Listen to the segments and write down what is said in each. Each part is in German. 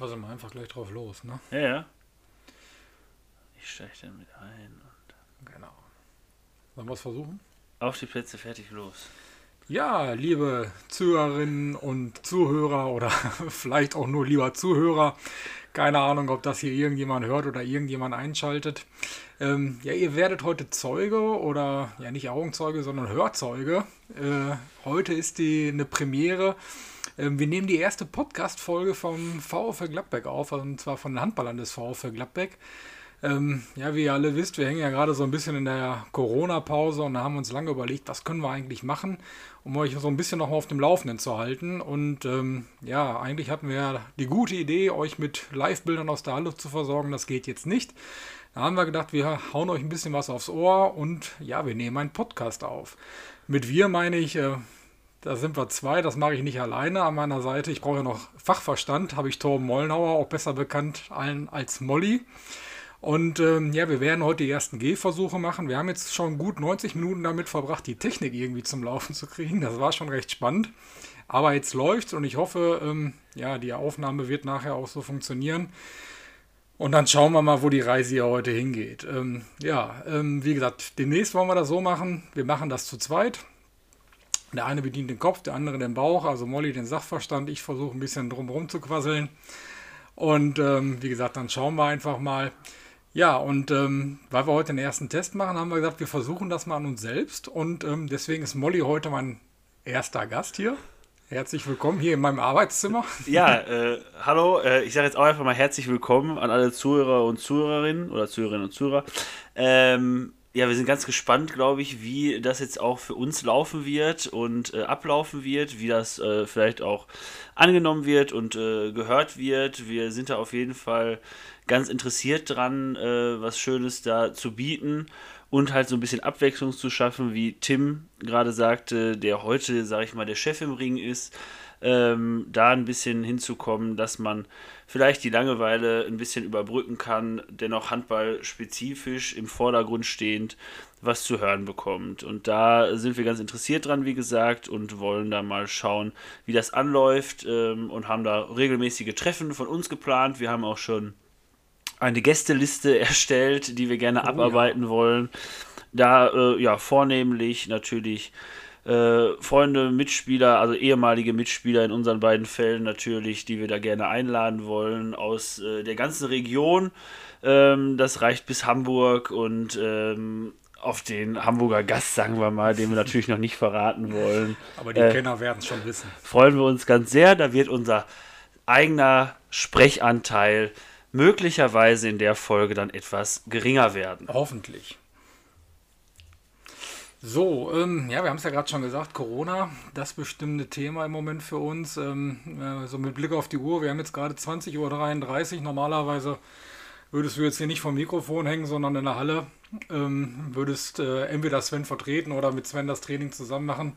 quassel mal einfach gleich drauf los, ne? Ja, ja. Ich steige dann mit ein und Genau. Sollen wir es versuchen? auf die Plätze fertig los. Ja, liebe Zuhörerinnen und Zuhörer oder vielleicht auch nur lieber Zuhörer. Keine Ahnung, ob das hier irgendjemand hört oder irgendjemand einschaltet. Ähm, ja, ihr werdet heute Zeuge oder ja nicht Augenzeuge, sondern Hörzeuge. Äh, heute ist die eine Premiere. Ähm, wir nehmen die erste Podcast-Folge vom VfL Gladbeck auf, also und zwar von den Handballern des VfL Gladbeck. Ähm, ja, wie ihr alle wisst, wir hängen ja gerade so ein bisschen in der Corona-Pause und haben uns lange überlegt, was können wir eigentlich machen, um euch so ein bisschen noch auf dem Laufenden zu halten. Und ähm, ja, eigentlich hatten wir die gute Idee, euch mit Live-Bildern aus der Halle zu versorgen. Das geht jetzt nicht. Da haben wir gedacht, wir hauen euch ein bisschen was aufs Ohr und ja, wir nehmen einen Podcast auf. Mit wir meine ich, äh, da sind wir zwei, das mache ich nicht alleine an meiner Seite. Ich brauche ja noch Fachverstand, habe ich Torben Mollnauer, auch besser bekannt allen als Molly. Und ähm, ja, wir werden heute die ersten Gehversuche machen. Wir haben jetzt schon gut 90 Minuten damit verbracht, die Technik irgendwie zum Laufen zu kriegen. Das war schon recht spannend. Aber jetzt läuft und ich hoffe, ähm, ja, die Aufnahme wird nachher auch so funktionieren. Und dann schauen wir mal, wo die Reise hier heute hingeht. Ähm, ja, ähm, wie gesagt, demnächst wollen wir das so machen. Wir machen das zu zweit. Der eine bedient den Kopf, der andere den Bauch, also Molly den Sachverstand. Ich versuche ein bisschen drumherum zu quasseln. Und ähm, wie gesagt, dann schauen wir einfach mal. Ja, und ähm, weil wir heute den ersten Test machen, haben wir gesagt, wir versuchen das mal an uns selbst. Und ähm, deswegen ist Molly heute mein erster Gast hier. Herzlich willkommen hier in meinem Arbeitszimmer. Ja, äh, hallo, äh, ich sage jetzt auch einfach mal herzlich willkommen an alle Zuhörer und Zuhörerinnen oder Zuhörerinnen und Zuhörer. Ähm, ja, wir sind ganz gespannt, glaube ich, wie das jetzt auch für uns laufen wird und äh, ablaufen wird, wie das äh, vielleicht auch angenommen wird und äh, gehört wird. Wir sind da auf jeden Fall ganz interessiert dran, äh, was Schönes da zu bieten und halt so ein bisschen Abwechslung zu schaffen, wie Tim gerade sagte, der heute, sage ich mal, der Chef im Ring ist, ähm, da ein bisschen hinzukommen, dass man vielleicht die Langeweile ein bisschen überbrücken kann, dennoch handballspezifisch im Vordergrund stehend was zu hören bekommt. Und da sind wir ganz interessiert dran, wie gesagt, und wollen da mal schauen, wie das anläuft ähm, und haben da regelmäßige Treffen von uns geplant. Wir haben auch schon eine Gästeliste erstellt, die wir gerne Oh, abarbeiten wollen. Da äh, ja vornehmlich natürlich äh, Freunde, Mitspieler, also ehemalige Mitspieler in unseren beiden Fällen natürlich, die wir da gerne einladen wollen aus äh, der ganzen Region. Ähm, das reicht bis Hamburg und ähm, auf den Hamburger Gast, sagen wir mal, den wir natürlich noch nicht verraten wollen, Aber die Äh, Kenner werden es schon wissen. freuen wir uns ganz sehr. Da wird unser eigener Sprechanteil möglicherweise in der Folge dann etwas geringer werden. Hoffentlich. So, ähm, ja, wir haben es ja gerade schon gesagt, Corona, das bestimmte Thema im Moment für uns. Ähm, äh, so mit Blick auf die Uhr, wir haben jetzt gerade 20.33 Uhr. Normalerweise würdest du jetzt hier nicht vom Mikrofon hängen, sondern in der Halle. Ähm, würdest äh, entweder Sven vertreten oder mit Sven das Training zusammen machen.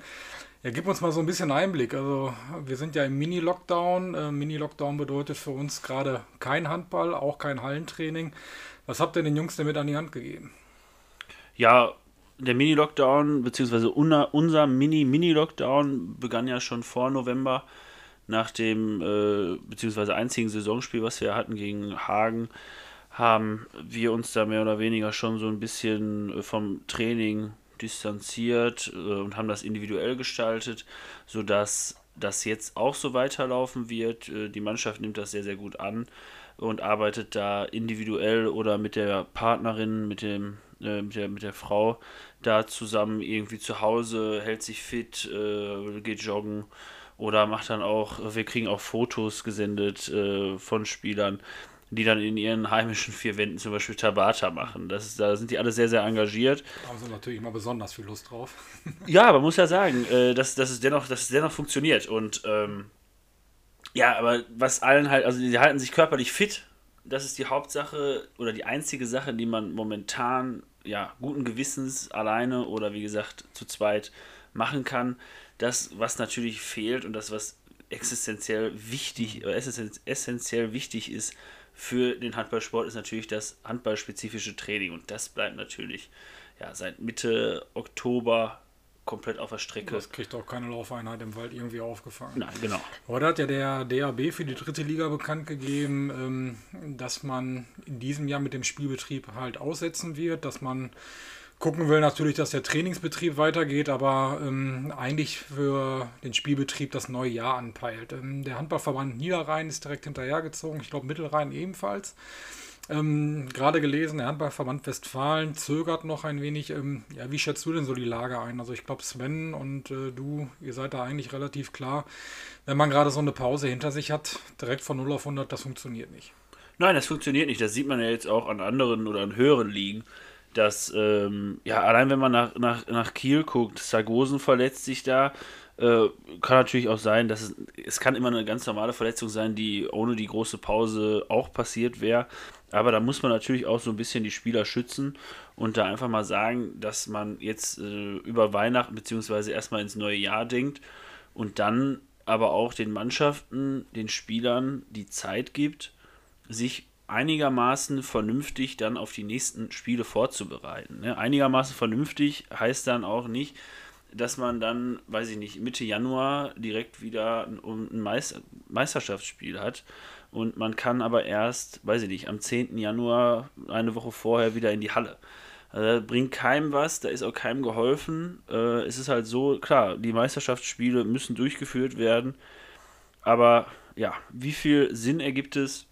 Ja, gib uns mal so ein bisschen Einblick. Also, wir sind ja im Mini-Lockdown. Äh, Mini-Lockdown bedeutet für uns gerade kein Handball, auch kein Hallentraining. Was habt ihr den Jungs denn mit an die Hand gegeben? Ja, der Mini-Lockdown, beziehungsweise unser, Mini-Mini-Lockdown begann ja schon vor November nach dem, äh, beziehungsweise einzigen Saisonspiel, was wir hatten gegen Hagen, haben wir uns da mehr oder weniger schon so ein bisschen äh, vom Training distanziert äh, und haben das individuell gestaltet, sodass das jetzt auch so weiterlaufen wird. Äh, Die Mannschaft nimmt das sehr, sehr gut an und arbeitet da individuell oder mit der Partnerin, mit dem äh, mit der, mit der Frau da zusammen irgendwie zu Hause, hält sich fit, äh, geht joggen oder macht dann auch, wir kriegen auch Fotos gesendet äh, von Spielern, die dann in ihren heimischen vier Wänden zum Beispiel Tabata machen. Das ist, da sind die alle sehr, sehr engagiert. Da haben sie natürlich mal besonders viel Lust drauf. Ja, man muss ja sagen, äh, dass, dass, es dennoch, dass es dennoch funktioniert. Und ähm, ja, aber was allen halt, also die halten sich körperlich fit. Das ist die Hauptsache oder die einzige Sache, die man momentan ja guten Gewissens alleine oder wie gesagt zu zweit machen kann. Das, was natürlich fehlt und das, was existenziell wichtig, essenz- essentiell wichtig ist für den Handballsport, ist natürlich das handballspezifische Training. Und das bleibt natürlich ja, seit Mitte Oktober komplett auf der Strecke. Das kriegt auch keine Laufeinheit im Wald irgendwie aufgefangen. Nein, genau. Heute hat ja der DAB für die dritte Liga bekannt gegeben, ähm, dass man in diesem Jahr mit dem Spielbetrieb halt aussetzen wird, dass man gucken will natürlich, dass der Trainingsbetrieb weitergeht, aber ähm, eigentlich für den Spielbetrieb das neue Jahr anpeilt. Ähm, der Handballverband Niederrhein ist direkt hinterhergezogen, ich glaube Mittelrhein ebenfalls. Ähm, Gerade gelesen, der Handballverband Westfalen zögert noch ein wenig. Ähm, ja, wie schätzt du denn so die Lage ein? Also ich glaube, Sven und äh, du, ihr seid da eigentlich relativ klar. Wenn man gerade so eine Pause hinter sich hat, direkt von 0 auf 100, das funktioniert nicht. Nein, das funktioniert nicht. Das sieht man ja jetzt auch an anderen oder an höheren Ligen. Dass, ähm, ja, allein wenn man nach, nach, nach Kiel guckt, Sargosen verletzt sich da. Äh, kann natürlich auch sein, dass es, es kann immer eine ganz normale Verletzung sein, die ohne die große Pause auch passiert wäre. Aber da muss man natürlich auch so ein bisschen die Spieler schützen und da einfach mal sagen, dass man jetzt äh, über Weihnachten beziehungsweise erstmal ins neue Jahr denkt und dann aber auch den Mannschaften, den Spielern die Zeit gibt, sich einigermaßen vernünftig dann auf die nächsten Spiele vorzubereiten. Ne? Einigermaßen vernünftig heißt dann auch nicht, dass man dann, weiß ich nicht, Mitte Januar direkt wieder ein, ein Meisterschaftsspiel hat und man kann aber erst, weiß ich nicht, am 10. Januar, eine Woche vorher wieder in die Halle. Also bringt keinem was, da ist auch keinem geholfen. Äh, es ist halt so, klar, die Meisterschaftsspiele müssen durchgeführt werden, aber ja, wie viel Sinn ergibt es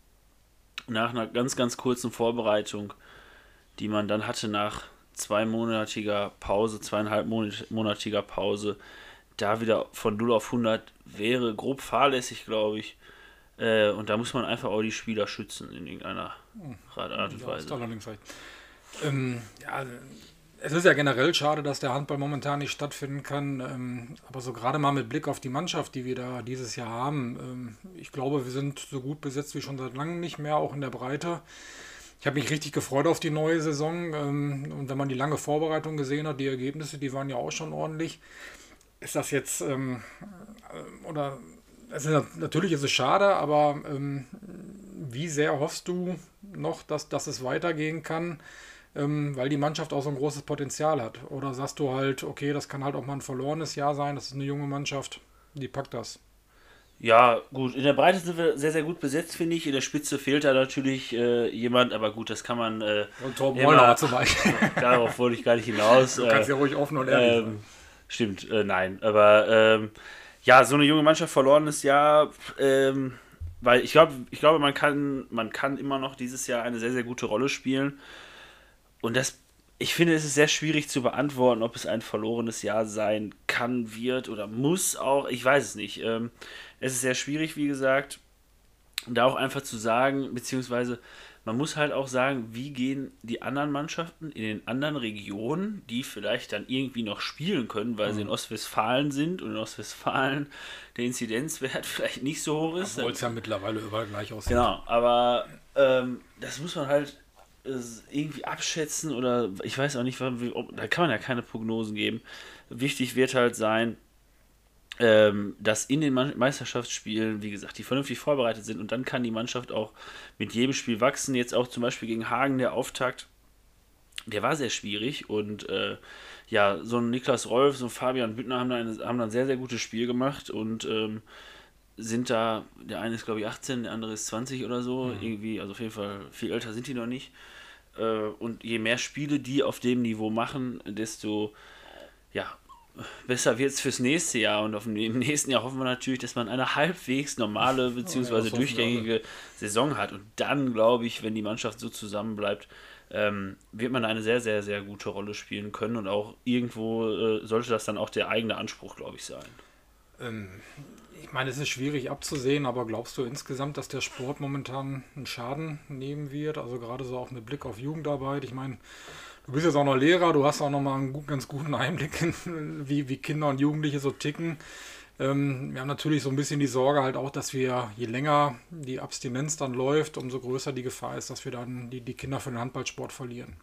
nach einer ganz, ganz kurzen Vorbereitung, die man dann hatte nach zweimonatiger Pause, zweieinhalb monatiger Pause, da wieder von 0 auf 100 wäre grob fahrlässig, glaube ich. Äh, und da muss man einfach auch die Spieler schützen in irgendeiner Art und Weise. allerdings recht. Ähm, ja, es ist ja generell schade, dass der Handball momentan nicht stattfinden kann. Ähm, aber so gerade mal mit Blick auf die Mannschaft, die wir da dieses Jahr haben, ähm, ich glaube, wir sind so gut besetzt wie schon seit langem nicht mehr, auch in der Breite. Ich habe mich richtig gefreut auf die neue Saison. Ähm, und wenn man die lange Vorbereitung gesehen hat, die Ergebnisse, die waren ja auch schon ordentlich. Ist das jetzt, ähm, äh, oder ist, natürlich ist es schade, aber ähm, wie sehr hoffst du noch, dass, dass es weitergehen kann, ähm, weil die Mannschaft auch so ein großes Potenzial hat? Oder sagst du halt, okay, das kann halt auch mal ein verlorenes Jahr sein, das ist eine junge Mannschaft, die packt das? Ja, gut. In der Breite sind wir sehr, sehr gut besetzt, finde ich. In der Spitze fehlt da natürlich äh, jemand, aber gut, das kann man. Äh, und Torben Mollauer zum Beispiel. Darauf wollte ich gar nicht hinaus. Du kannst ja ruhig offen und ehrlich ähm, sein. Stimmt, äh, nein. Aber ähm, ja, so eine junge Mannschaft verlorenes Jahr, ähm, weil ich glaube, ich glaube, man kann, man kann immer noch dieses Jahr eine sehr, sehr gute Rolle spielen. Und das, ich finde, es ist sehr schwierig zu beantworten, ob es ein verlorenes Jahr sein kann, wird oder muss auch. Ich weiß es nicht. Ähm, es ist sehr schwierig, wie gesagt, da auch einfach zu sagen, beziehungsweise man muss halt auch sagen, wie gehen die anderen Mannschaften in den anderen Regionen, die vielleicht dann irgendwie noch spielen können, weil mhm. sie in Ostwestfalen sind und in Ostwestfalen der Inzidenzwert vielleicht nicht so hoch ist. Obwohl es ja mittlerweile überall gleich aussieht. Genau, aber ähm, das muss man halt äh, irgendwie abschätzen oder ich weiß auch nicht, da kann man ja keine Prognosen geben. Wichtig wird halt sein, ähm, dass in den Meisterschaftsspielen, wie gesagt, die vernünftig vorbereitet sind und dann kann die Mannschaft auch mit jedem Spiel wachsen. Jetzt auch zum Beispiel gegen Hagen der Auftakt, der war sehr schwierig und äh, ja, so ein Niklas Rolf, so ein Fabian Büttner haben da, eine, haben da ein sehr, sehr gutes Spiel gemacht und ähm, sind da, der eine ist glaube ich 18, der andere ist 20 oder so, mhm. irgendwie, also auf jeden Fall viel älter sind die noch nicht. Äh, und je mehr Spiele die auf dem Niveau machen, desto ja, besser wird es fürs nächste Jahr und auf dem, im nächsten Jahr hoffen wir natürlich, dass man eine halbwegs normale bzw. Oh, ja, durchgängige Saison hat und dann glaube ich, wenn die Mannschaft so zusammenbleibt, ähm, wird man eine sehr, sehr, sehr gute Rolle spielen können und auch irgendwo äh, sollte das dann auch der eigene Anspruch, glaube ich, sein. Ähm, ich meine, es ist schwierig abzusehen, aber glaubst du insgesamt, dass der Sport momentan einen Schaden nehmen wird? Also gerade so auch mit Blick auf Jugendarbeit. Ich meine, Du bist jetzt auch noch Lehrer, du hast auch noch mal einen ganz guten Einblick in, wie, wie Kinder und Jugendliche so ticken. Ähm, wir haben natürlich so ein bisschen die Sorge halt auch, dass wir, je länger die Abstinenz dann läuft, umso größer die Gefahr ist, dass wir dann die, die Kinder für den Handballsport verlieren.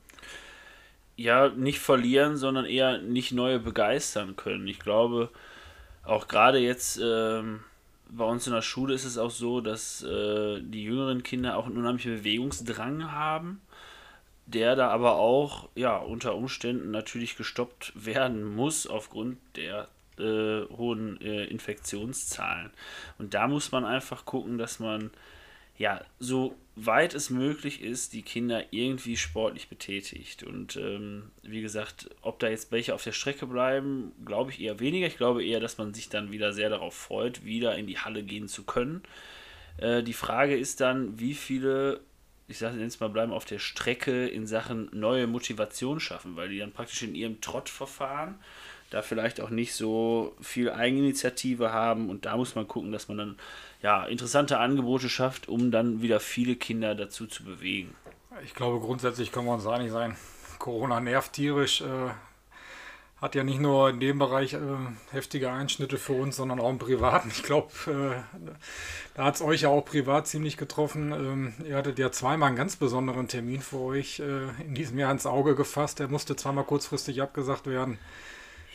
Ja, nicht verlieren, sondern eher nicht neue begeistern können. Ich glaube, auch gerade jetzt ähm, bei uns in der Schule ist es auch so, dass äh, die jüngeren Kinder auch einen unheimlichen Bewegungsdrang haben der da aber auch ja unter Umständen natürlich gestoppt werden muss aufgrund der äh, hohen äh, Infektionszahlen. Und da muss man einfach gucken, dass man ja so weit es möglich ist, die Kinder irgendwie sportlich betätigt. Und ähm, wie gesagt, ob da jetzt welche auf der Strecke bleiben, glaube ich eher weniger. Ich glaube eher, dass man sich dann wieder sehr darauf freut, wieder in die Halle gehen zu können. Äh, die Frage ist dann, wie viele, ich sage jetzt mal, bleiben auf der Strecke in Sachen neue Motivation schaffen, weil die dann praktisch in ihrem Trottverfahren da vielleicht auch nicht so viel Eigeninitiative haben und da muss man gucken, dass man dann ja, interessante Angebote schafft, um dann wieder viele Kinder dazu zu bewegen. Ich glaube, grundsätzlich können wir uns einig sein. Corona nervt tierisch. Hat ja nicht nur in dem Bereich äh, heftige Einschnitte für uns, sondern auch im Privaten. Ich glaube, äh, da hat es euch ja auch privat ziemlich getroffen. Ähm, ihr hattet ja zweimal einen ganz besonderen Termin für euch äh, in diesem Jahr ins Auge gefasst. Der musste zweimal kurzfristig abgesagt werden.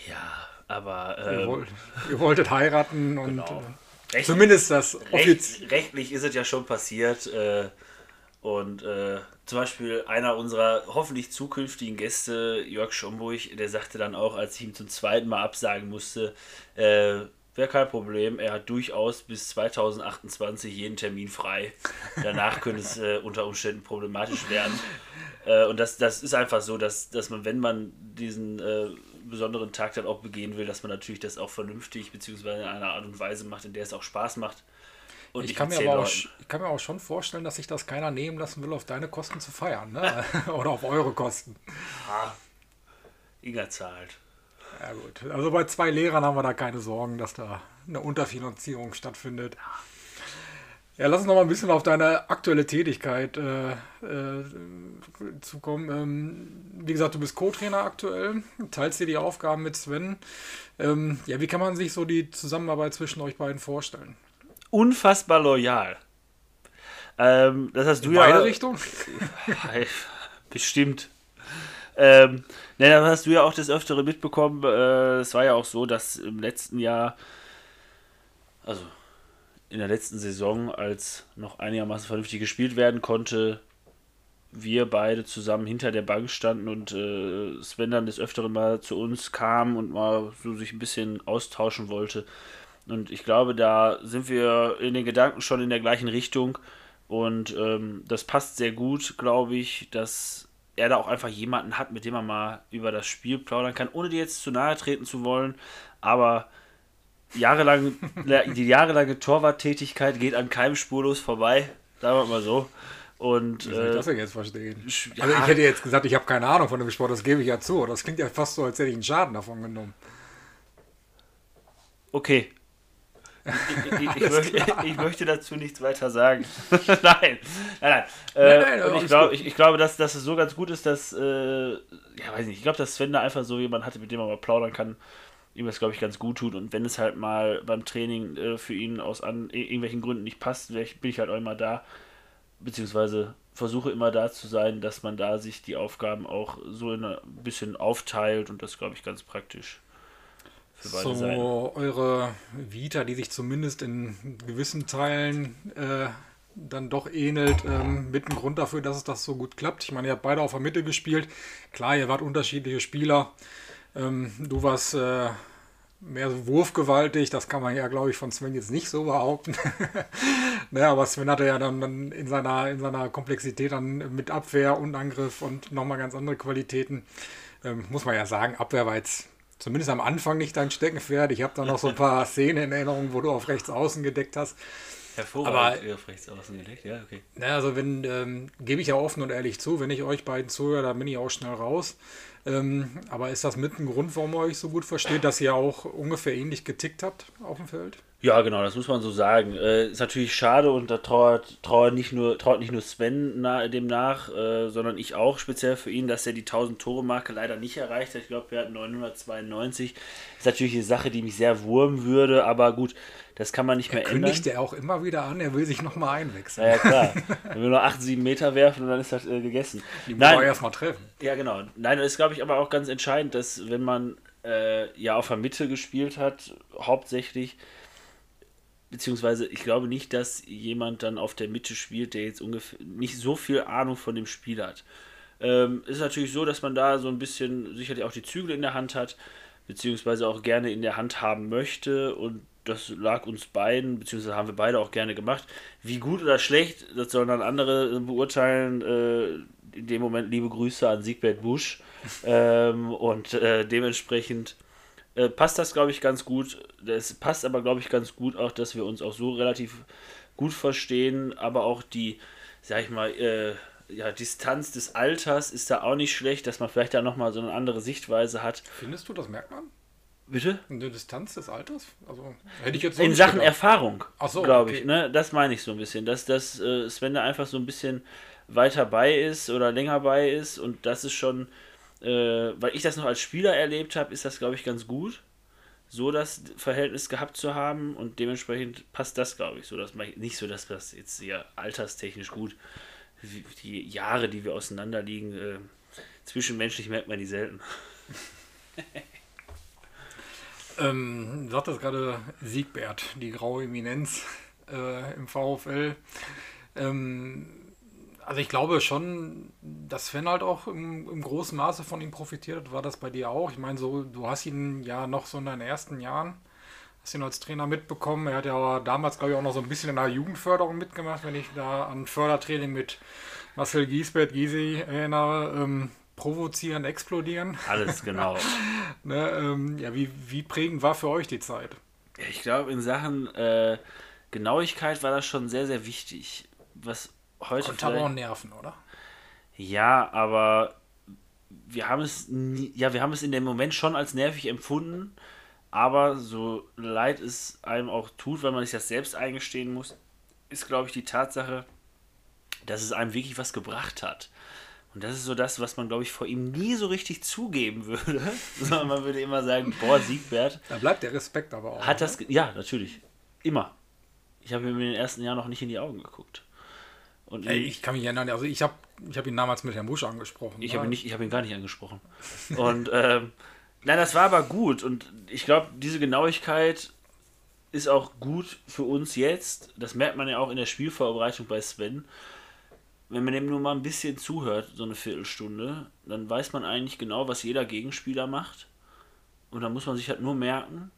Ja, aber. Ähm, ihr, wollt, ihr, wolltet heiraten und. Genau. Äh, Recht, Zumindest das. Recht, rechtlich ist es ja schon passiert. Äh, und äh, zum Beispiel einer unserer hoffentlich zukünftigen Gäste, Jörg Schomburg, der sagte dann auch, als ich ihm zum zweiten Mal absagen musste, äh, wäre kein Problem. Er hat durchaus bis 2028 jeden Termin frei. Danach könnte es äh, unter Umständen problematisch werden. Äh, und das, das ist einfach so, dass, dass man, wenn man diesen äh, besonderen Tag dann auch begehen will, dass man natürlich das auch vernünftig bzw. in einer Art und Weise macht, in der es auch Spaß macht. Und ich, kann mir aber auch, ich kann mir auch schon vorstellen, dass sich das keiner nehmen lassen will, auf deine Kosten zu feiern. Ne? Oder auf eure Kosten. Ja, Inga zahlt. Ja gut, also bei zwei Lehrern haben wir da keine Sorgen, dass da eine Unterfinanzierung stattfindet. Ja, lass uns noch mal ein bisschen auf deine aktuelle Tätigkeit äh, äh, zukommen. Ähm, wie gesagt, du bist Co-Trainer aktuell, teilst dir die Aufgaben mit Sven. Ähm, ja, wie kann man sich so die Zusammenarbeit zwischen euch beiden vorstellen? Unfassbar loyal. Ähm, das hast du In ja. Beide Richtungen? Bestimmt. Ähm, ne, das hast du ja auch das Öftere mitbekommen. Äh, es war ja auch so, dass im letzten Jahr, also in der letzten Saison, als noch einigermaßen vernünftig gespielt werden konnte, wir beide zusammen hinter der Bank standen und äh, Sven dann des Öfteren mal zu uns kam und mal so sich ein bisschen austauschen wollte. Und ich glaube, da sind wir in den Gedanken schon in der gleichen Richtung. Und ähm, das passt sehr gut, glaube ich, dass er da auch einfach jemanden hat, mit dem man mal über das Spiel plaudern kann, ohne dir jetzt zu nahe treten zu wollen. Aber jahrelang, die jahrelange Torwarttätigkeit geht an keinem spurlos vorbei, sagen wir mal so. Und, Wie soll ich das denn jetzt verstehen? Ja. Also ich hätte jetzt gesagt, ich habe keine Ahnung von dem Sport, das gebe ich ja zu. Das klingt ja fast so, als hätte ich einen Schaden davon genommen. Okay, ich, ich, möchte, ich, möchte, dazu nichts weiter sagen. nein, nein, nein. Äh, nein, nein ich, glaub, ich, glaube, dass, dass es so ganz gut ist, dass, äh, ja, weiß nicht, ich glaube, dass Sven da einfach so jemand hatte, mit dem man mal plaudern kann, ihm das, glaube ich, ganz gut tut. Und wenn es halt mal beim Training äh, für ihn aus an, irgendwelchen Gründen nicht passt, bin ich halt auch immer da, beziehungsweise versuche immer da zu sein, dass man da sich die Aufgaben auch so ein bisschen aufteilt und das, glaube ich, ganz praktisch so Seiten. eure Vita, die sich zumindest in gewissen Teilen äh, dann doch ähnelt, ähm, mit ein Grund dafür, dass es das so gut klappt. Ich meine, ihr habt beide auf der Mitte gespielt. Klar, ihr wart unterschiedliche Spieler. Ähm, du warst äh, mehr so wurfgewaltig, das kann man ja, glaube ich, von Sven jetzt nicht so behaupten. naja, aber Sven hatte ja dann, dann, in, seiner, in seiner Komplexität dann mit Abwehr und Angriff und nochmal ganz andere Qualitäten. Ähm, muss man ja sagen, Abwehr war jetzt zumindest am Anfang nicht dein Steckenpferd. Ich habe da noch so ein paar Szenen in Erinnerung, wo du auf rechts außen gedeckt hast. Hervorragend aber, auf rechts außen gedeckt, ja, okay. Naja, also wenn, ähm, gebe ich ja offen und ehrlich zu, wenn ich euch beiden zuhöre, dann bin ich auch schnell raus. Ähm, aber ist das mit ein Grund, warum ihr euch so gut versteht, dass ihr auch ungefähr ähnlich getickt habt auf dem Feld? Ja, genau, das muss man so sagen. Äh, ist natürlich schade und da trauert, trauert, nicht, nur, trauert nicht nur Sven na, dem nach, äh, sondern ich auch speziell für ihn, dass er die 1000-Tore-Marke leider nicht erreicht hat. Ich glaube, wir hatten 992. Ist natürlich eine Sache, die mich sehr wurmen würde, aber gut, das kann man nicht er mehr ändern. kündigt er auch immer wieder an, er will sich nochmal einwechseln. Ja, ja, klar. Wenn wir nur 8, 7 Meter werfen und dann ist das äh, gegessen. Die muss man erstmal treffen. Ja, genau. Nein, das ist, glaube ich, aber auch ganz entscheidend, dass wenn man äh, ja auf der Mitte gespielt hat, hauptsächlich, beziehungsweise ich glaube nicht, dass jemand dann auf der Mitte spielt, der jetzt ungefähr nicht so viel Ahnung von dem Spiel hat. Ähm, ist natürlich so, dass man da so ein bisschen sicherlich auch die Zügel in der Hand hat, beziehungsweise auch gerne in der Hand haben möchte und das lag uns beiden, beziehungsweise haben wir beide auch gerne gemacht. Wie gut oder schlecht, das sollen dann andere beurteilen. Äh, in dem Moment liebe Grüße an Siegbert Busch. ähm, und äh, dementsprechend äh, passt das, glaube ich, ganz gut. Es passt aber, glaube ich, ganz gut auch, dass wir uns auch so relativ gut verstehen, aber auch die, sag ich mal, äh, ja, Distanz des Alters ist da auch nicht schlecht, dass man vielleicht da nochmal so eine andere Sichtweise hat. Findest du, das merkt man? Bitte? Eine Distanz des Alters? Also hätte ich jetzt so In Sachen gedacht. Erfahrung, so, glaube okay. ich. Ne? Das meine ich so ein bisschen. Dass, dass äh, Sven da einfach so ein bisschen weiter bei ist oder länger bei ist und das ist schon, äh, weil ich das noch als Spieler erlebt habe, ist das, glaube ich, ganz gut, so das Verhältnis gehabt zu haben und dementsprechend passt das, glaube ich, so. Dass man, nicht so, dass das jetzt sehr alterstechnisch gut, die Jahre, die wir auseinander liegen, äh, zwischenmenschlich merkt man die selten. Ähm, sagt das gerade Siegbert, die graue Eminenz äh, im VfL. Ähm, also ich glaube schon, dass Sven halt auch im, im, großen Maße von ihm profitiert hat. War das bei dir auch? Ich meine, so, du hast ihn ja noch so in deinen ersten Jahren, hast ihn als Trainer mitbekommen. Er hat ja damals, glaube ich, auch noch so ein bisschen in der Jugendförderung mitgemacht, wenn ich da an Fördertraining mit Marcel Giesbert, Gysi erinnere. Ähm, provozieren, explodieren. Alles, genau. ne, ähm, ja, wie, wie prägend war für euch die Zeit? Ich glaube, in Sachen äh, Genauigkeit war das schon sehr, sehr wichtig. Was heute. Konnte aber auch nerven, oder? Ja, aber wir haben es nie, ja, wir haben es in dem Moment schon als nervig empfunden, aber so leid es einem auch tut, weil man sich das selbst eingestehen muss, ist, glaube ich, die Tatsache, dass es einem wirklich was gebracht hat. Und das ist so das, was man, glaube ich, vor ihm nie so richtig zugeben würde. Sondern man würde immer sagen, boah, Siegbert. Da bleibt der Respekt aber auch. Hat das, ja, natürlich. Immer. Ich habe ihm in den ersten Jahren noch nicht in die Augen geguckt. Und Ey, ich kann mich erinnern, also ich habe ich hab ihn damals mit Herrn Busch angesprochen. Ich habe ihn, hab ihn gar nicht angesprochen. und ähm, nein, das war aber gut. Und ich glaube, diese Genauigkeit ist auch gut für uns jetzt. Das merkt man ja auch in der Spielvorbereitung bei Sven wenn man dem nur mal ein bisschen zuhört, so eine Viertelstunde, dann weiß man eigentlich genau, was jeder Gegenspieler macht. Und dann muss man sich halt nur merken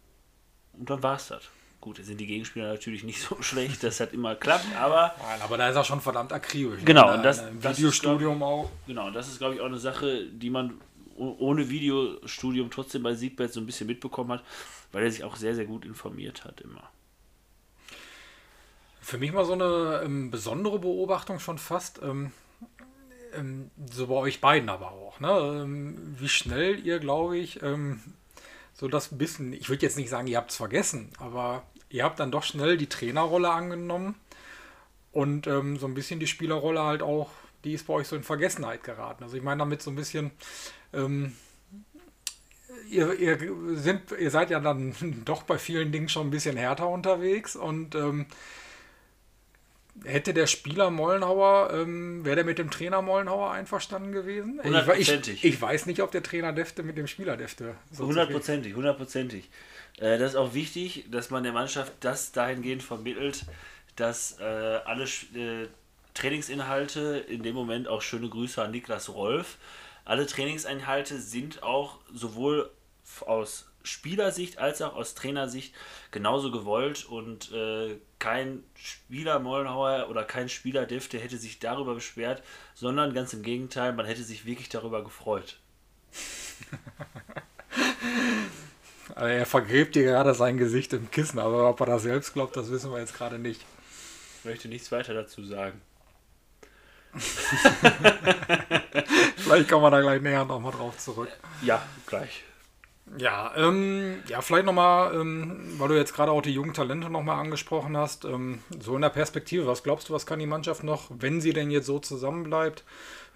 und dann war es das. Gut, sind die Gegenspieler natürlich nicht so schlecht, dass das immer klappt, aber. Nein, aber da ist er schon verdammt akribisch. Ne? Genau, und das. Im Videostudium ist, auch. Genau, das ist, glaube ich, auch eine Sache, die man ohne Videostudium trotzdem bei Siegbert so ein bisschen mitbekommen hat, weil er sich auch sehr, sehr gut informiert hat immer. Für mich mal so eine ähm, besondere Beobachtung schon fast. Ähm, ähm, so bei euch beiden aber auch. Ne? Ähm, wie schnell ihr, glaube ich, ähm, so das bisschen, ich würde jetzt nicht sagen, ihr habt es vergessen, aber ihr habt dann doch schnell die Trainerrolle angenommen und ähm, so ein bisschen die Spielerrolle halt auch, die ist bei euch so in Vergessenheit geraten. Also ich meine damit so ein bisschen, ihr, ihr, sind, ihr seid ja dann doch bei vielen Dingen schon ein bisschen härter unterwegs und ähm, Hätte der Spieler Mollenhauer, ähm, wäre der mit dem Trainer Mollenhauer einverstanden gewesen? Ich, ich, ich, weiß nicht, ob der Trainer Defte mit dem Spieler Defte. Hundertprozentig, hundertprozentig. Äh, das ist auch wichtig, dass man der Mannschaft das dahingehend vermittelt, dass äh, alle äh, Trainingsinhalte, in dem Moment auch schöne Grüße an Niklas Rolf, alle Trainingseinhalte sind auch sowohl aus Spielersicht als auch aus Trainersicht genauso gewollt und äh, kein Spieler Mollenhauer oder kein Spieler Defte hätte sich darüber beschwert, sondern ganz im Gegenteil, man hätte sich wirklich darüber gefreut. also er vergräbt dir gerade sein Gesicht im Kissen, aber ob er das selbst glaubt, das wissen wir jetzt gerade nicht. Ich möchte nichts weiter dazu sagen. Vielleicht kommen wir da gleich näher nochmal drauf zurück. Ja, gleich. Ja, ähm, ja, vielleicht nochmal, ähm, weil du jetzt gerade auch die jungen Talente nochmal angesprochen hast, ähm, so in der Perspektive, was glaubst du, was kann die Mannschaft noch, wenn sie denn jetzt so zusammenbleibt?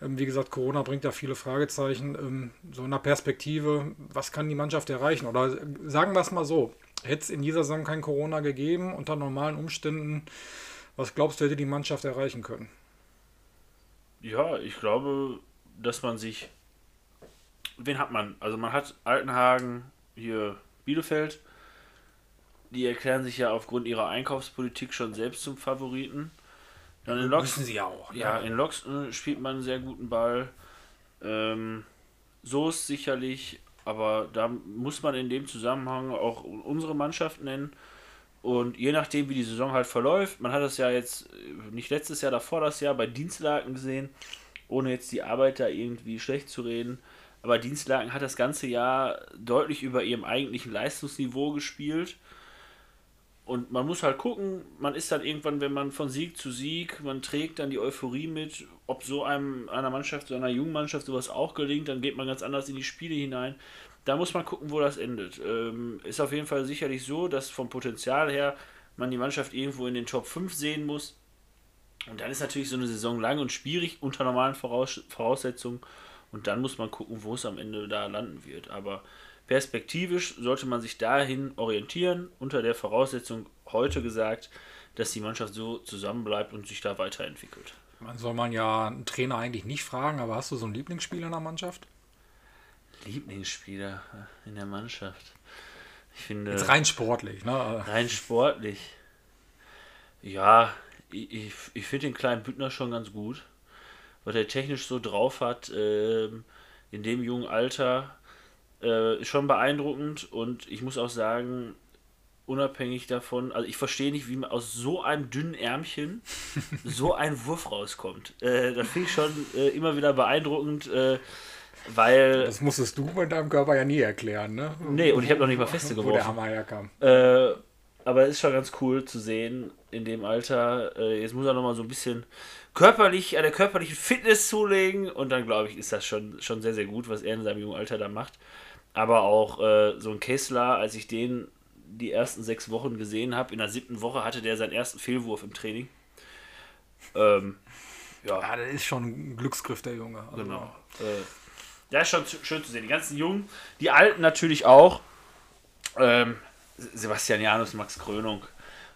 Ähm, wie gesagt, Corona bringt da viele Fragezeichen. Ähm, so in der Perspektive, was kann die Mannschaft erreichen? Oder sagen wir es mal so, hätte es in dieser Saison kein Corona gegeben, unter normalen Umständen, was glaubst du, hätte die Mannschaft erreichen können? Ja, ich glaube, dass man sich wen hat man? Also man hat Altenhagen, hier Bielefeld. Die erklären sich ja aufgrund ihrer Einkaufspolitik schon selbst zum Favoriten. Dann in Loxen sie auch. Ja, ja, in Loxen spielt man einen sehr guten Ball. Ähm, so ist sicherlich, aber da muss man in dem Zusammenhang auch unsere Mannschaft nennen. Und je nachdem, wie die Saison halt verläuft, man hat das ja jetzt nicht letztes Jahr, davor das Jahr bei Dienstlaken gesehen, ohne jetzt die Arbeit da irgendwie schlecht zu reden. Aber Dienstlaken hat das ganze Jahr deutlich über ihrem eigentlichen Leistungsniveau gespielt. Und man muss halt gucken, man ist dann irgendwann, wenn man von Sieg zu Sieg, man trägt dann die Euphorie mit, ob so einem, einer Mannschaft, so einer jungen Mannschaft sowas auch gelingt, dann geht man ganz anders in die Spiele hinein. Da muss man gucken, wo das endet. Ähm, ist auf jeden Fall sicherlich so, dass vom Potenzial her man die Mannschaft irgendwo in den Top 5 sehen muss. Und dann ist natürlich so eine Saison lang und schwierig unter normalen Voraus Voraussetzungen. Und dann muss man gucken, wo es am Ende da landen wird. Aber perspektivisch sollte man sich dahin orientieren, unter der Voraussetzung heute gesagt, dass die Mannschaft so zusammenbleibt und sich da weiterentwickelt. Man soll man ja einen Trainer eigentlich nicht fragen, aber hast du so einen Lieblingsspieler in der Mannschaft? Lieblingsspieler in der Mannschaft? Ich finde. Jetzt rein sportlich, ne? Rein sportlich. Ja, ich, ich, ich finde den kleinen Büttner schon ganz gut was er technisch so drauf hat, äh, in dem jungen Alter, äh, ist schon beeindruckend und ich muss auch sagen, unabhängig davon, also ich verstehe nicht, wie man aus so einem dünnen Ärmchen so ein Wurf rauskommt. Äh, das finde ich schon äh, immer wieder beeindruckend, äh, weil. Das musstest du mit deinem Körper ja nie erklären, ne? Nee, und ich habe noch nicht mal feste geworfen. Wo der Hammer herkam. Äh, aber es ist schon ganz cool zu sehen in dem Alter. Äh, jetzt muss er nochmal so ein bisschen körperlich, an der körperlichen Fitness zulegen und dann glaube ich, ist das schon, schon sehr, sehr gut, was er in seinem jungen Alter da macht. Aber auch äh, so ein Kessler, als ich den die ersten sechs Wochen gesehen habe, in der siebten Woche hatte der seinen ersten Fehlwurf im Training. Ähm, ja. ja, der ist schon ein Glücksgriff, der Junge. Also, genau. Äh, ja, ist schon schön zu sehen. Die ganzen Jungen, die Alten natürlich auch. Ähm, Sebastian Janus, Max Krönung.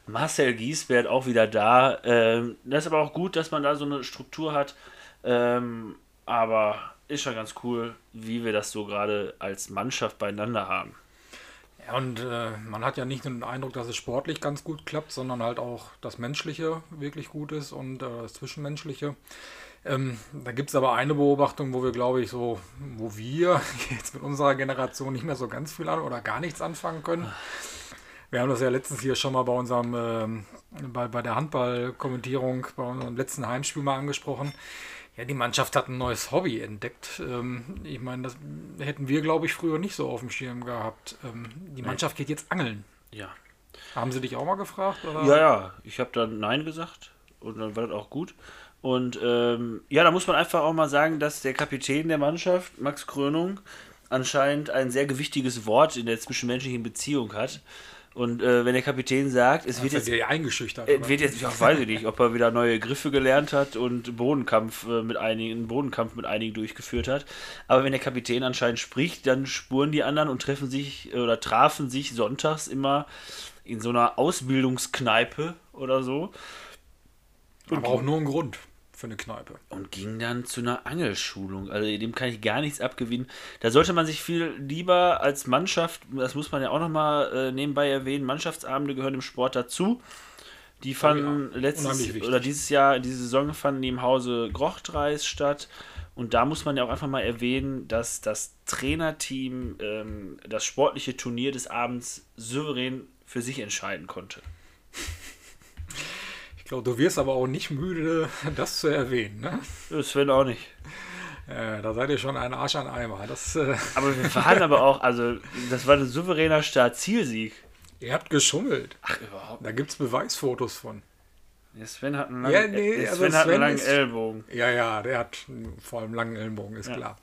Marcel Giesbert auch wieder da. Ähm, das ist aber auch gut, dass man da so eine Struktur hat. Ähm, aber ist schon ganz cool, wie wir das so gerade als Mannschaft beieinander haben. Ja, und äh, man hat ja nicht nur den Eindruck, dass es sportlich ganz gut klappt, sondern halt auch das Menschliche wirklich gut ist und äh, das Zwischenmenschliche. Ähm, da gibt es aber eine Beobachtung, wo wir, glaube ich, so, wo wir jetzt mit unserer Generation nicht mehr so ganz viel an oder gar nichts anfangen können. Wir haben das ja letztens hier schon mal bei unserem, ähm, bei, bei der Handballkommentierung, bei unserem letzten Heimspiel mal angesprochen. Ja, die Mannschaft hat ein neues Hobby entdeckt. Ähm, ich meine, das hätten wir, glaube ich, früher nicht so auf dem Schirm gehabt. Ähm, die Mannschaft geht jetzt angeln. Ja. Haben sie dich auch mal gefragt? Oder? Ja, ja. Ich habe dann Nein gesagt und dann war das auch gut. Und ähm, ja, da muss man einfach auch mal sagen, dass der Kapitän der Mannschaft, Max Krönung, anscheinend ein sehr gewichtiges Wort in der zwischenmenschlichen Beziehung hat. Und äh, wenn der Kapitän sagt, es wird jetzt eingeschüchtert, äh, wird jetzt, ja, weiß ich nicht, ob er wieder neue Griffe gelernt hat und Bodenkampf äh, mit einigen, Bodenkampf mit einigen durchgeführt hat. Aber wenn der Kapitän anscheinend spricht, dann spuren die anderen und treffen sich äh, oder trafen sich sonntags immer in so einer Ausbildungskneipe oder so. Und Aber auch nur ein Grund für eine Kneipe. Und ging dann zu einer Angelschulung. Also dem kann ich gar nichts abgewinnen. Da sollte man sich viel lieber als Mannschaft, das muss man ja auch nochmal äh, nebenbei erwähnen, Mannschaftsabende gehören im Sport dazu. Die fanden oh ja, letztes oder dieses Jahr, diese Saison fanden die im Hause Grochtreis statt. Und da muss man ja auch einfach mal erwähnen, dass das Trainerteam ähm, das sportliche Turnier des Abends souverän für sich entscheiden konnte. Glaube, du wirst aber auch nicht müde, das zu erwähnen. Ne? Sven auch nicht. Äh, da seid ihr schon ein Arsch an Eimer. Das, äh aber wir waren aber auch, also das war ein souveräner Start-Zielsieg. Ihr habt geschummelt. Ach, überhaupt. Da gibt es Beweisfotos von. Ja, Sven hat einen langen, ja, nee, also Sven Sven hat einen langen ist, Ellbogen. Ja, ja, der hat vor allem langen Ellbogen, ist ja. klar.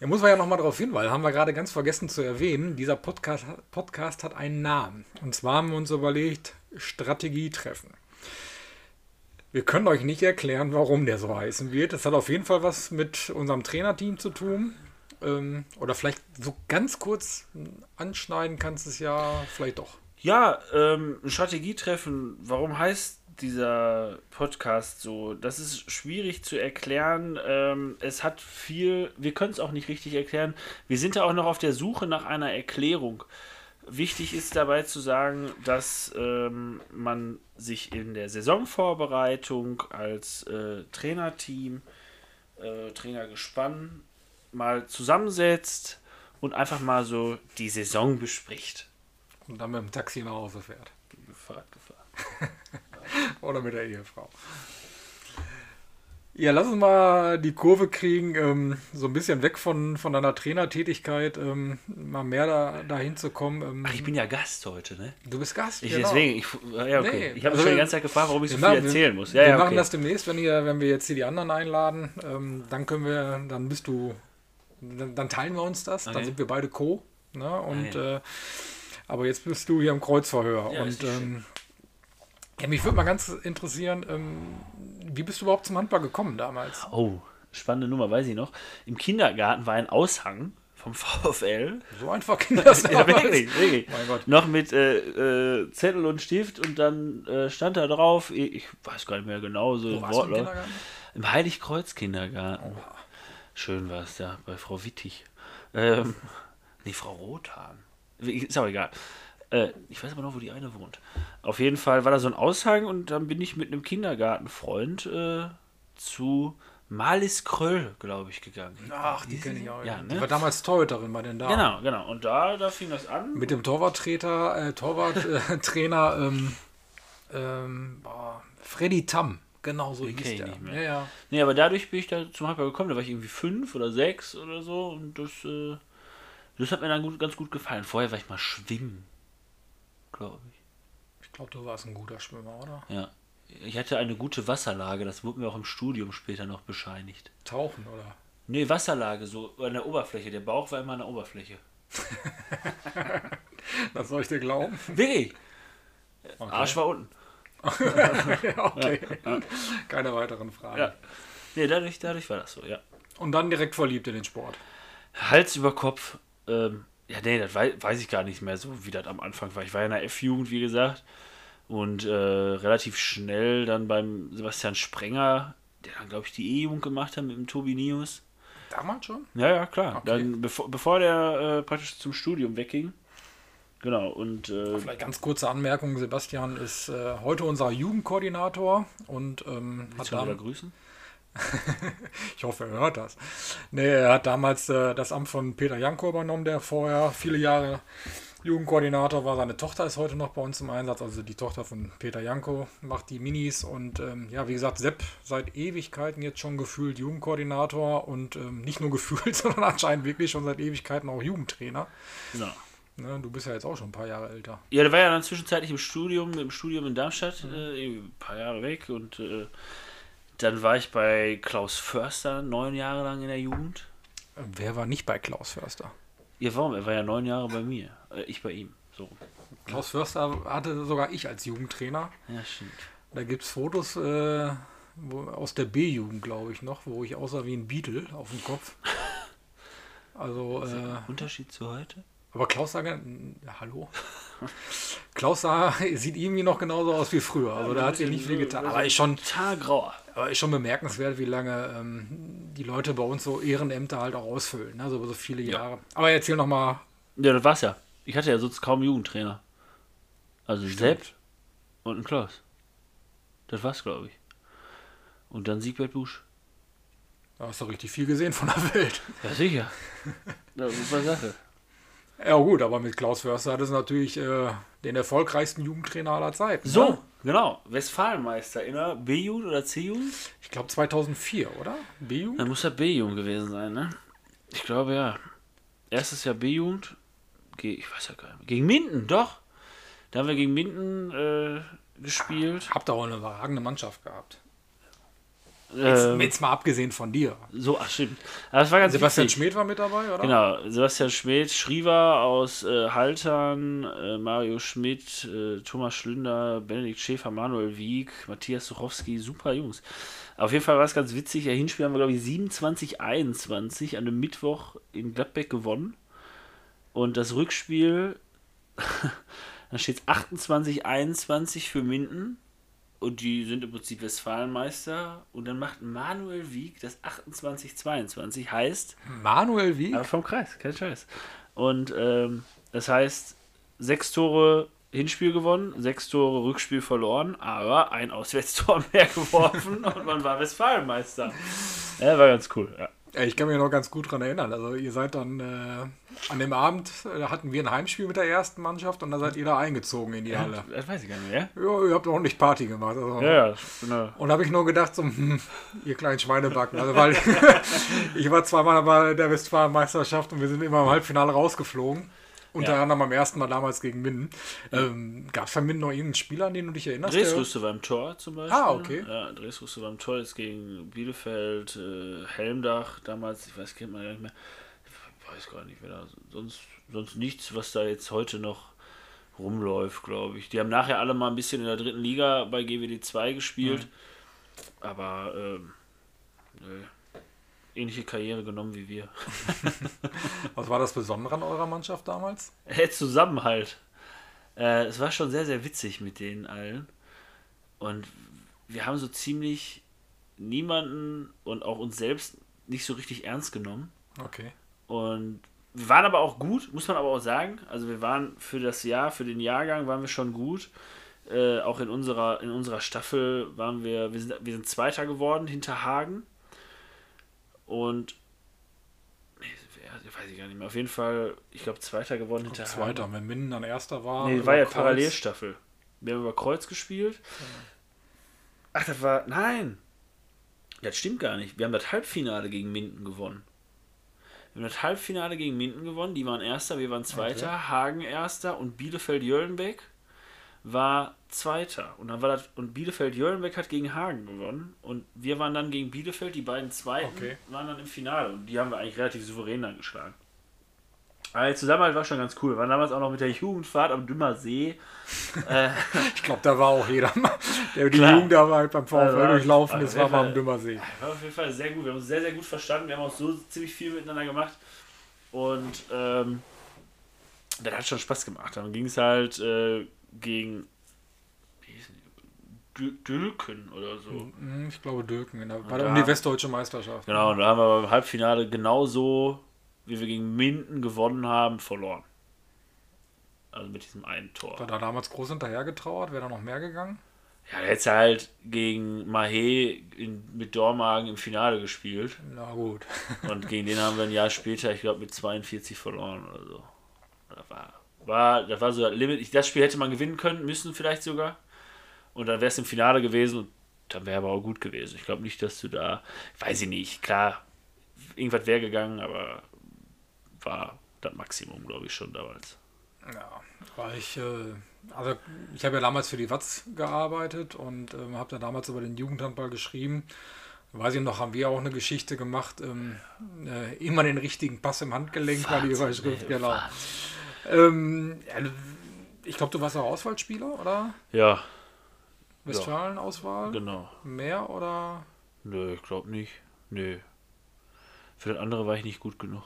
Da muss man ja nochmal darauf hinweisen, haben wir gerade ganz vergessen zu erwähnen, dieser Podcast, Podcast hat einen Namen. Und zwar haben wir uns überlegt, Strategietreffen. Wir können euch nicht erklären, warum der so heißen wird. Das hat auf jeden Fall was mit unserem Trainerteam zu tun. Ähm, oder vielleicht so ganz kurz anschneiden kannst du es ja vielleicht doch. Ja, ähm, Strategietreffen. Warum heißt dieser Podcast so? Das ist schwierig zu erklären. Ähm, es hat viel, wir können es auch nicht richtig erklären. Wir sind da auch noch auf der Suche nach einer Erklärung. Wichtig ist dabei zu sagen, dass ähm, man sich in der Saisonvorbereitung als äh, Trainerteam, äh, Trainergespann mal zusammensetzt und einfach mal so die Saison bespricht. Und dann mit dem Taxi nach Hause fährt. Fahrrad gefahren. Oder mit der Ehefrau. Ja, lass uns mal die Kurve kriegen, ähm, so ein bisschen weg von, von deiner Trainertätigkeit, ähm, mal mehr da, dahin zu kommen. Ähm, Ach, ich bin ja Gast heute, ne? du bist Gast. Ich, genau. Deswegen, ich, ja, okay. Nee, ich habe also schon die ganze Zeit gefragt, warum ich so viel machen- erzählen muss. wir Ja, ja, machen okay. das demnächst, wenn, ihr, wenn wir jetzt hier die anderen einladen. Ähm, dann können wir, dann bist du, dann, dann teilen wir uns das. Dann Okay. sind wir beide Co. Ne? Und, Ah, äh, aber jetzt bist du hier im Kreuzverhör. Ja, und ja, mich würde mal ganz interessieren, ähm, wie bist du überhaupt zum Handball gekommen damals? Oh, spannende Nummer, weiß ich noch. Im Kindergarten war ein Aushang vom VfL. So einfach ging das Ja, wirklich, wirklich. Mein Gott. Noch mit äh, äh, Zettel und Stift und dann äh, stand da drauf, ich, ich weiß gar nicht mehr genau, so Wo im warst du im Wortlaut. Kindergarten? Im Heiligkreuz-Kindergarten. Schön war es da, bei Frau Wittig. Ähm, nee, Frau Rothahn. Ist aber egal. Äh, ich weiß aber noch, wo die eine wohnt. Auf jeden Fall war da so ein Aushang und dann bin ich mit einem Kindergartenfreund äh, zu Malis Kröll, glaube ich, gegegangen. Ach, die kenne ich auch. Ja, Die ne? war damals Torhüterin bei den Damen. Genau, genau. Und da, da fing das an. Mit dem Torwarttreter, äh, Torwarttrainer, ähm, ähm, boah, Freddy Tam. Genau so hieß der. nicht mehr. Ja, ja. Nee, aber dadurch bin ich da zum Handball gekommen. Da war ich irgendwie fünf oder sechs oder so. Und das, äh, das hat mir dann gut, ganz gut gefallen. Vorher war ich mal schwimmen. Glaube ich. Ich glaube, du warst ein guter Schwimmer, oder? Ja. Ich hatte eine gute Wasserlage. Das wurde mir auch im Studium später noch bescheinigt. Tauchen, oder? Nee, Wasserlage, so an der Oberfläche. Der Bauch war immer an der Oberfläche. Das soll ich dir glauben? Wirklich? Okay. Arsch war unten. ja, okay. Keine weiteren Fragen. Ja. Nee, dadurch, dadurch war das so, ja. Und dann direkt verliebt in den Sport. Hals über Kopf. Ähm, ja, nee, das weiß, weiß ich gar nicht mehr so, wie das am Anfang war. Ich war ja in der F-Jugend, wie gesagt. Und äh, relativ schnell dann beim Sebastian Sprenger, der dann, glaube ich, die E-Jugend gemacht hat mit dem Tobi Nius. Damals schon? Ja, ja, klar. Okay. Dann, bevor, bevor der äh, praktisch zum Studium wegging. Genau, und äh, Vielleicht ganz kurze Anmerkung: Sebastian ist äh, heute unser Jugendkoordinator und ähm, hat willst du grüßen? ich hoffe, er hört das. Nee, er hat damals äh, das Amt von Peter Janko übernommen, der vorher viele Jahre Jugendkoordinator war. Seine Tochter ist heute noch bei uns im Einsatz, also die Tochter von Peter Janko macht die Minis und ähm, ja, wie gesagt, Sepp seit Ewigkeiten jetzt schon gefühlt Jugendkoordinator und ähm, nicht nur gefühlt, sondern anscheinend wirklich schon seit Ewigkeiten auch Jugendtrainer. Genau. Ne, du bist ja jetzt auch schon ein paar Jahre älter. Ja, der war ja dann zwischenzeitlich im Studium, im Studium in Darmstadt, Mhm. äh, ein paar Jahre weg und äh, dann war ich bei Klaus Förster neun Jahre lang in der Jugend. Wer war nicht bei Klaus Förster? Ja, warum? Er war ja neun Jahre bei mir. Äh, ich bei ihm. So. Klaus Förster hatte sogar ich als Jugendtrainer. Ja, stimmt. Da gibt es Fotos äh, wo, aus der B-Jugend, glaube ich, noch, wo ich aussah wie ein Beetle auf dem Kopf. Also, äh, Unterschied zu heute? Aber Klaus ja, hallo? Klaus sah, sieht irgendwie noch genauso aus wie früher. Also, da hat sich nicht viel getan. Aber ist schon, Tagrauer. aber ist schon bemerkenswert, wie lange ähm, die Leute bei uns so Ehrenämter halt auch ausfüllen. Ne? So so viele Ja. Jahre. Aber erzähl noch mal. Ja, das war's ja. Ich hatte ja sonst kaum Jugendtrainer. Also Sepp und ein Klaus. Das war's, glaube ich. Und dann Siegbert Busch. Da hast du richtig viel gesehen von der Welt. Ja, sicher. Ja, super Sache. Ja gut, aber mit Klaus Förster hat es natürlich äh, den erfolgreichsten Jugendtrainer aller Zeiten. So, Ne? genau. Westfalenmeister in der B-Jugend oder C-Jugend? Ich glaube 2004, oder? B-Jugend? Dann muss er B-Jugend gewesen sein, ne? Ich glaube ja. Erstes Jahr B-Jugend. Ge- Ich weiß ja gar nicht. mehr. Gegen Minden, doch. Da haben wir gegen Minden äh, gespielt. Habt ihr auch eine überragende Mannschaft gehabt. Ähm, Jetzt mal abgesehen von dir. so, ach stimmt. Das war ganz Sebastian witzig. Schmidt war mit dabei, oder? Genau, Sebastian Schmidt, Schriever aus äh, Haltern, äh, Mario Schmidt, äh, Thomas Schlünder, Benedikt Schäfer, Manuel Wieg, Matthias Suchowski, super Jungs. Auf jeden Fall war es ganz witzig. Ihr Hinspiel haben wir, glaube ich, 27, 21 an einem Mittwoch in Gladbeck gewonnen. Und das Rückspiel, da steht es 28, 21 für Minden. Und die sind im Prinzip Westfalenmeister. Und dann macht Manuel Wieg das 28, 22. Heißt, Manuel Wieg? aber vom Kreis, kein Scheiß. Und ähm, das heißt, sechs Tore Hinspiel gewonnen, sechs Tore Rückspiel verloren, aber ein Auswärtstor mehr geworfen und man war Westfalenmeister. Ja, war ganz cool. Ja. Ja, ich kann mich noch ganz gut dran erinnern. Also ihr seid dann äh, an dem Abend, äh, da hatten wir ein Heimspiel mit der ersten Mannschaft und da seid ihr da eingezogen in die Halle. Das weiß ich gar nicht mehr. Ja, ihr habt ordentlich Party gemacht. Also. Ja, ja, genau. Und da habe ich nur gedacht, so, hm, ihr kleinen Schweinebacken. Also weil ich war zweimal bei der Westfalenmeisterschaft und wir sind immer im Halbfinale rausgeflogen. Unter Ja. anderem am ersten Mal damals gegen Minden. Ähm, Gab es bei Minden noch irgendeinen Spieler, an den du dich erinnerst? Dresrüste beim Tor zum Beispiel. Ah, okay. Ja, Dresrüste beim Tor ist gegen Bielefeld, äh, Helmdach damals, ich weiß, kennt man gar nicht mehr. Ich weiß gar nicht, wer da. Sonst, sonst nichts, was da jetzt heute noch rumläuft, glaube ich. Die haben nachher alle mal ein bisschen in der dritten Liga bei GWD 2 gespielt. Aber ähm, nö. Ähnliche Karriere genommen wie wir. Was war das Besondere an eurer Mannschaft damals? Der Zusammenhalt. Äh, es war schon sehr, sehr witzig mit denen allen. Und wir haben so ziemlich niemanden und auch uns selbst nicht so richtig ernst genommen. Okay. Und wir waren aber auch gut, muss man aber auch sagen. Also wir waren für das Jahr, für den Jahrgang waren wir schon gut. Äh, auch in unserer, in unserer Staffel waren wir, wir sind, wir sind Zweiter geworden hinter Hagen. Und nee, wer, weiß ich gar nicht mehr. Auf jeden Fall, ich glaube, Zweiter geworden hinter Hagen. Zweiter, wenn Minden dann Erster war. Nee, war ja Kreuz. Parallelstaffel. Wir haben über Kreuz gespielt. Ach, das war. Nein! Das stimmt gar nicht. Wir haben das Halbfinale gegen Minden gewonnen. Wir haben das Halbfinale gegen Minden gewonnen. Die waren Erster, wir waren Zweiter. Okay. Hagen Erster und Bielefeld-Jöllenbeck war Zweiter. Und dann war das. Und Bielefeld-Jöllenbeck hat gegen Hagen gewonnen. Und wir waren dann gegen Bielefeld, die beiden Zweiten, Okay. waren dann im Finale. Und die haben wir eigentlich relativ souverän dann geschlagen. Aber der Zusammenhalt war schon ganz cool. Wir waren damals auch noch mit der Jugendfahrt am Dümmer See. äh, Ich glaube, da war auch jeder, der die. Jugendarbeit beim VfL Also, durchlaufen also ist, war mal am Dümmersee. war auf jeden Fall sehr gut. Wir haben uns sehr, sehr gut verstanden. Wir haben auch so ziemlich viel miteinander gemacht. Und ähm, das hat schon Spaß gemacht. Dann ging es halt äh, gegen Dülken oder so. Hm, Ich glaube, in der- War da um die westdeutsche Meisterschaft. Genau, und da haben wir beim Halbfinale genauso, wie wir gegen Minden gewonnen haben, verloren. Also mit diesem einen Tor. War da damals groß hinterher getrauert? Wäre da noch mehr gegangen? Ja, der hätte halt gegen Mahé in, mit Dormagen im Finale gespielt. Na gut. Und gegen den haben wir ein Jahr später, ich glaube, mit 42 verloren oder so. Das war, war, das war so das Limit. Ich, das Spiel hätte man gewinnen können, müssen vielleicht sogar. Und dann wäre es im Finale gewesen und dann wäre aber auch gut gewesen. Ich glaube nicht, dass du da, weiß ich nicht, klar, irgendwas wäre gegangen, aber war das Maximum, glaube ich, schon damals. Ja, weil ich, äh, also ich habe ja damals für die Watz gearbeitet und ähm, habe da damals über den Jugendhandball geschrieben. Weiß ich noch, haben wir auch eine Geschichte gemacht, ähm, äh, immer den richtigen Pass im Handgelenk war die Überschrift, ey, genau. Wahnsinn. Ähm, ja, ich glaube, du warst auch Auswahlspieler, oder? Ja, Westfalen-Auswahl? genau. Mehr oder? Nö, ich glaube nicht. Nö. Für das andere war ich nicht gut genug.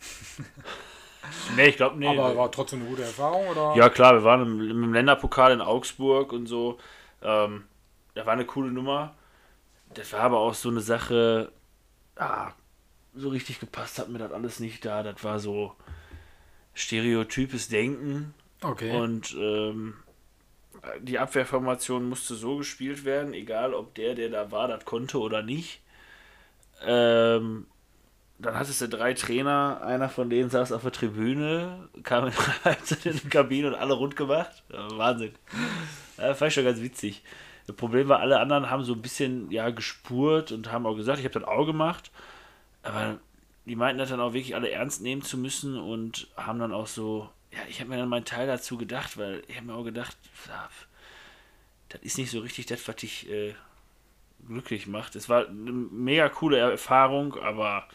nee, ich glaube, nee. Aber war trotzdem eine gute Erfahrung, oder? Ja, klar, wir waren im, im Länderpokal in Augsburg und so. Ähm, da war eine coole Nummer. Das war aber auch so eine Sache, ah, so richtig gepasst hat mir das alles nicht da. Das war so stereotypes Denken Okay. und ähm, die Abwehrformation musste so gespielt werden, egal ob der, der da war, das konnte oder nicht. Ähm, dann hattest du drei Trainer, einer von denen saß auf der Tribüne, kam in der Halbzeit in die Kabine und alle rund gemacht. Ja, Wahnsinn. Ja, fand ich schon ganz witzig. Das Problem war, alle anderen haben so ein bisschen ja, gespurt und haben auch gesagt, ich habe das auch gemacht. Aber die meinten das dann auch wirklich alle ernst nehmen zu müssen und haben dann auch so, ja, ich habe mir dann meinen Teil dazu gedacht, weil ich habe mir auch gedacht, das ist nicht so richtig das, was dich äh, glücklich macht. Es war eine mega coole Erfahrung, aber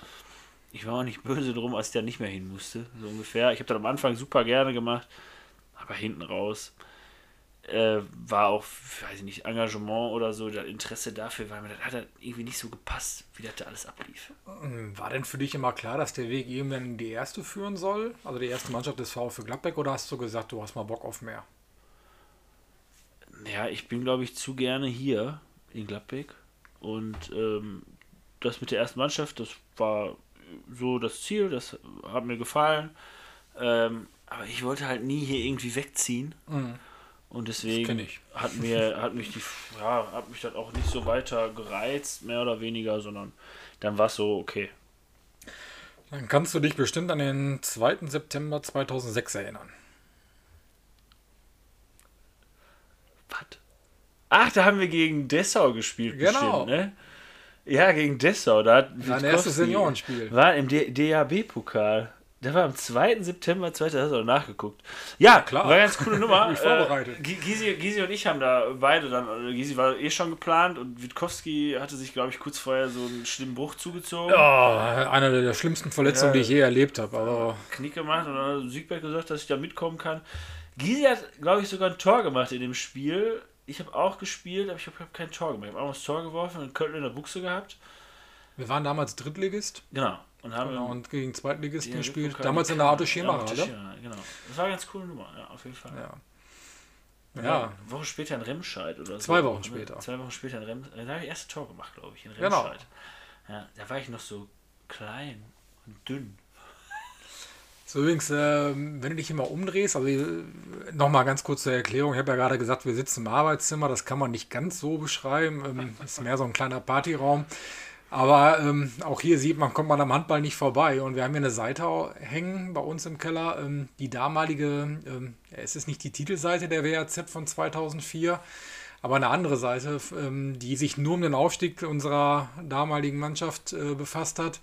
ich war auch nicht böse drum, als ich da nicht mehr hin musste, so ungefähr. Ich habe das am Anfang super gerne gemacht, aber hinten raus äh, war auch, weiß ich nicht, Engagement oder so, das Interesse dafür, weil mir das hat halt irgendwie nicht so gepasst, wie das da alles ablief. War denn für dich immer klar, dass der Weg irgendwann in die erste führen soll? Also die erste Mannschaft des VfL Gladbeck oder hast du gesagt, du hast mal Bock auf mehr? Ja, ich bin, glaube ich, zu gerne hier in Gladbeck. Und ähm, das mit der ersten Mannschaft, das war so das Ziel, das hat mir gefallen. Ähm, aber ich wollte halt nie hier irgendwie wegziehen. Und deswegen hat mir, hat mich die, ja, hat mich das auch nicht so weiter gereizt, mehr oder weniger, sondern dann war es so, okay, Dann kannst du dich bestimmt an den 2. September 2006 erinnern. Was? Ach, da haben wir gegen Dessau gespielt. Genau. Bestimmt, ne? Ja, gegen Dessau. Da hat Dein erstes Seniorenspiel. War im DAB-Pokal. Der war am 2. September 2000, hast du nachgeguckt. Ja, klar. War eine ganz coole Nummer. Vorbereitet. Äh, Gi- Gysi, Gysi und ich haben da beide dann, äh, Gysi war eh schon geplant und Witkowski hatte sich, glaube ich, kurz vorher so einen schlimmen Bruch zugezogen. Ja, eine der schlimmsten Verletzungen, Ja. die ich je erlebt habe. Aber Knick gemacht und dann hat Siegberg gesagt, dass ich da mitkommen kann. Gysi hat, glaube ich, sogar ein Tor gemacht in dem Spiel. Ich habe auch gespielt, aber ich habe hab kein Tor gemacht. Ich habe auch das Tor geworfen und Köln in der Buchse gehabt. wir waren damals Drittligist Genau. Und haben genau, und gegen Zweitligisten die gespielt. Pokal- Damals in der Auto Schema, Ja, Genau. Das war eine ganz coole Nummer, ja, auf jeden Fall. Ja. Ja, Eine Woche später in Remscheid oder so. Zwei Wochen Ne? später. Zwei Wochen später in Remscheid. Da habe ich erste Tor gemacht, glaube ich, in Genau. Remscheid. Ja, da war ich noch so klein und dünn. So übrigens, ähm, wenn du dich immer umdrehst, also nochmal ganz kurz zur Erklärung, ich habe ja gerade gesagt, wir sitzen im Arbeitszimmer, das kann man nicht ganz so beschreiben, ähm, ist mehr so ein kleiner Partyraum. Aber ähm, auch hier sieht man, kommt man am Handball nicht vorbei. Und wir haben hier eine Seite hängen bei uns im Keller, ähm, die damalige, ähm, es ist nicht die Titelseite der WAZ von 2004, aber eine andere Seite, ähm, die sich nur um den Aufstieg unserer damaligen Mannschaft äh, befasst hat.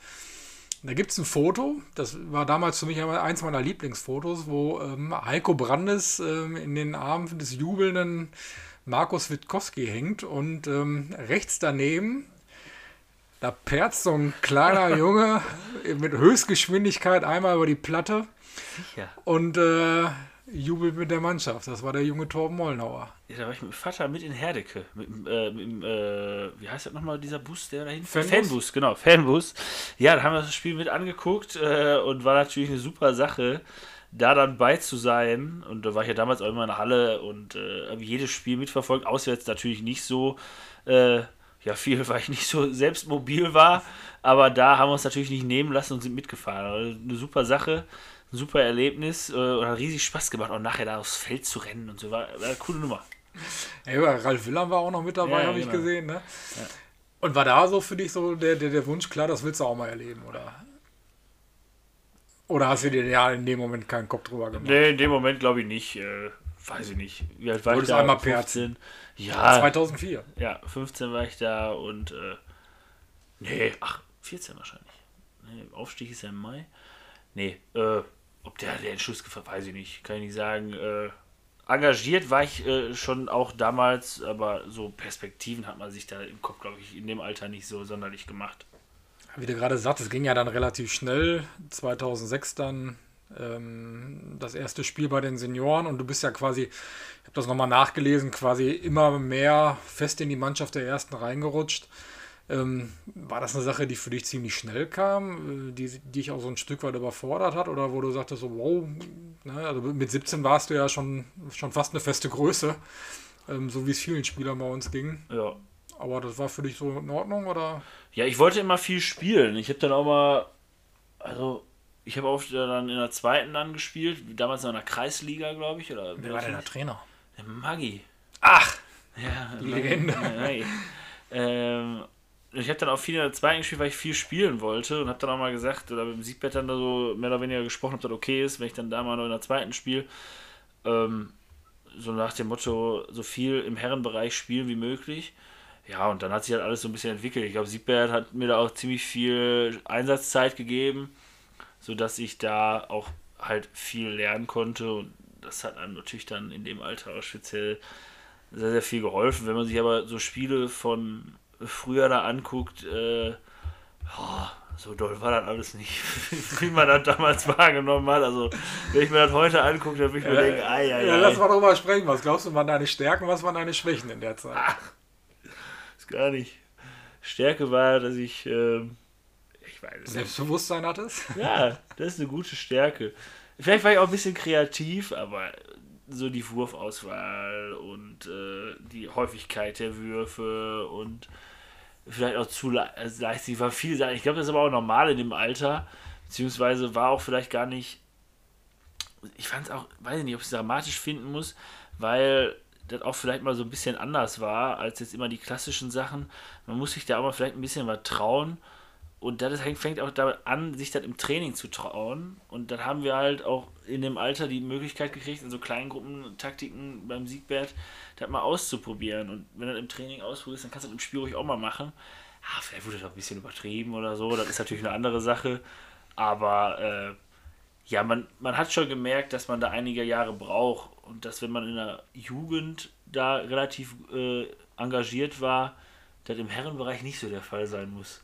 Da gibt es ein Foto, das war damals für mich eins meiner Lieblingsfotos, wo ähm, Heiko Brandes ähm, in den Armen des jubelnden Markus Witkowski hängt und rechts daneben, da perzt so ein kleiner Junge mit Höchstgeschwindigkeit einmal über die Platte Ja. und äh, jubelt mit der Mannschaft. Das war der junge Torben Mollnauer. ja. Da war ich mit dem Vater mit in Herdecke. Mit, äh, mit äh, wie heißt das nochmal, dieser Bus, der dahin Fanbus? Fanbus, genau, Fanbus. Ja, da haben wir das Spiel mit angeguckt äh, und war natürlich eine super Sache, da dann bei zu sein. Und da war ich ja damals auch immer in der Halle und äh, habe jedes Spiel mitverfolgt. Auswärts natürlich nicht so. Äh, ja, viel, weil ich nicht so selbst mobil war. Aber da haben wir uns natürlich nicht nehmen lassen und sind mitgefahren. Also eine super Sache, ein super Erlebnis äh, und hat riesig Spaß gemacht, auch nachher da aufs Feld zu rennen und so. War, war eine coole Nummer. Ja, Ralf Willam war auch noch mit dabei, Ja, habe ich genau. gesehen. Ne? Und war da so für dich so der, der, der Wunsch, klar, das willst du auch mal erleben, oder? Oder hast du dir ja in dem Moment keinen Kopf drüber gemacht? Nee, in dem Moment glaube ich nicht. Äh, weiß ich nicht. Wie alt war ich Wolltest da? einmal 15? Ja, 2004. ja, 15 war ich da und äh, nee, ach, 14 wahrscheinlich. Nee, Aufstieg ist ja im Mai. Nee, äh, ob der der Entschluss gefasst, weiß ich nicht. Kann ich nicht sagen. Äh, engagiert war ich äh, schon auch damals, aber so Perspektiven hat man sich da im Kopf, glaube ich, in dem Alter nicht so sonderlich gemacht. Wie du gerade sagst, es ging ja dann relativ schnell. 2006 dann das erste Spiel bei den Senioren und du bist ja quasi, ich habe das nochmal nachgelesen, quasi immer mehr fest in die Mannschaft der ersten reingerutscht. Ähm, war das eine Sache, die für dich ziemlich schnell kam, äh, die, die dich auch so ein Stück weit überfordert hat oder wo du sagtest, so, wow, ne, also mit 17 warst du ja schon, schon fast eine feste Größe, ähm, so wie es vielen Spielern bei uns ging. Ja, Aber das war für dich so in Ordnung oder? Ja, ich wollte immer viel spielen. Ich habe dann auch mal, also ich habe oft äh, dann in der zweiten dann gespielt, damals noch in der Kreisliga, glaube ich, oder Wer war denn der Trainer? Der Maggi. Ach, Ja, Die Legende. Maggi. ähm, ich habe dann auch viel in der zweiten gespielt, weil ich viel spielen wollte und habe dann auch mal gesagt, oder mit dem Siegbett dann da so mehr oder weniger gesprochen, ob das okay ist, wenn ich dann da mal noch in der zweiten spiele. Ähm, so nach dem Motto, so viel im Herrenbereich spielen wie möglich. Ja, und dann hat sich halt alles so ein bisschen entwickelt. Ich glaube, Siegbert hat mir da auch ziemlich viel Einsatzzeit gegeben, sodass ich da auch halt viel lernen konnte. Und das hat einem natürlich dann in dem Alter auch speziell sehr, sehr viel geholfen. Wenn man sich aber so Spiele von früher da anguckt, äh, ja, so doll war das alles nicht, wie man das damals wahrgenommen hat. Also, wenn ich mir das heute angucke, dann würde ich mir denken, ai, ai, Ja, ai. lass mal drüber sprechen. Was glaubst du, waren deine Stärken, was waren deine Schwächen in der Zeit? ist gar nicht. Stärke war, dass ich, ähm, ich weiß es nicht. Selbstbewusstsein hattest? Ja, das ist eine gute Stärke. Vielleicht war ich auch ein bisschen kreativ, aber so die Wurfauswahl und äh, die Häufigkeit der Würfe und vielleicht auch zu le- also leicht, sie war viel Ich glaube, das ist aber auch normal in dem Alter, beziehungsweise war auch vielleicht gar nicht. Ich fand es auch, weiß ich nicht, ob ich es dramatisch finden muss, weil das auch vielleicht mal so ein bisschen anders war als jetzt immer die klassischen Sachen. Man muss sich da auch mal vielleicht ein bisschen was trauen und das fängt auch damit an, sich das im Training zu trauen. Und dann haben wir halt auch in dem Alter die Möglichkeit gekriegt, in so Kleingruppentaktiken beim Siegbert, das mal auszuprobieren. Und wenn du das im Training ausprobierst, dann kannst du das im Spiel ruhig auch mal machen. Ah, vielleicht wurde das ein bisschen übertrieben oder so, das ist natürlich eine andere Sache. Aber äh, ja, man, man hat schon gemerkt, dass man da einige Jahre braucht und dass wenn man in der Jugend da relativ äh, engagiert war, das im Herrenbereich nicht so der Fall sein muss.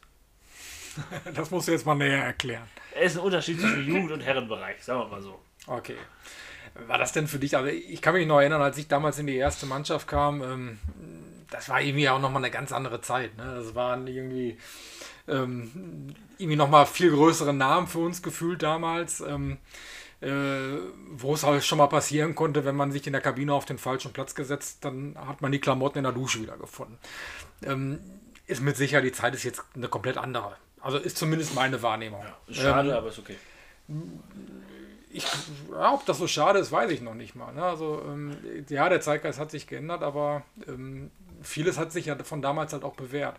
Das musst du jetzt mal näher erklären. Es ist ein Unterschied zwischen Jugend- und Herrenbereich, sagen wir mal so. Okay. War das denn für dich, also ich kann mich noch erinnern, als ich damals in die erste Mannschaft kam, ähm, das war irgendwie auch nochmal eine ganz andere Zeit. Ne? Das waren irgendwie, ähm, irgendwie nochmal viel größere Namen für uns gefühlt damals. Ähm, äh, wo es halt schon mal passieren konnte, wenn man sich in der Kabine auf den falschen Platz gesetzt, dann hat man die Klamotten in der Dusche wieder gefunden. Ähm, ist mit Sicherheit, die Zeit ist jetzt eine komplett andere. Also ist zumindest meine Wahrnehmung. Ja, schade, ähm, aber ist okay. Ich, ja, ob das so schade ist, weiß ich noch nicht mal. Ne? Also, ähm, ja, der Zeitgeist hat sich geändert, aber ähm, vieles hat sich ja von damals halt auch bewährt.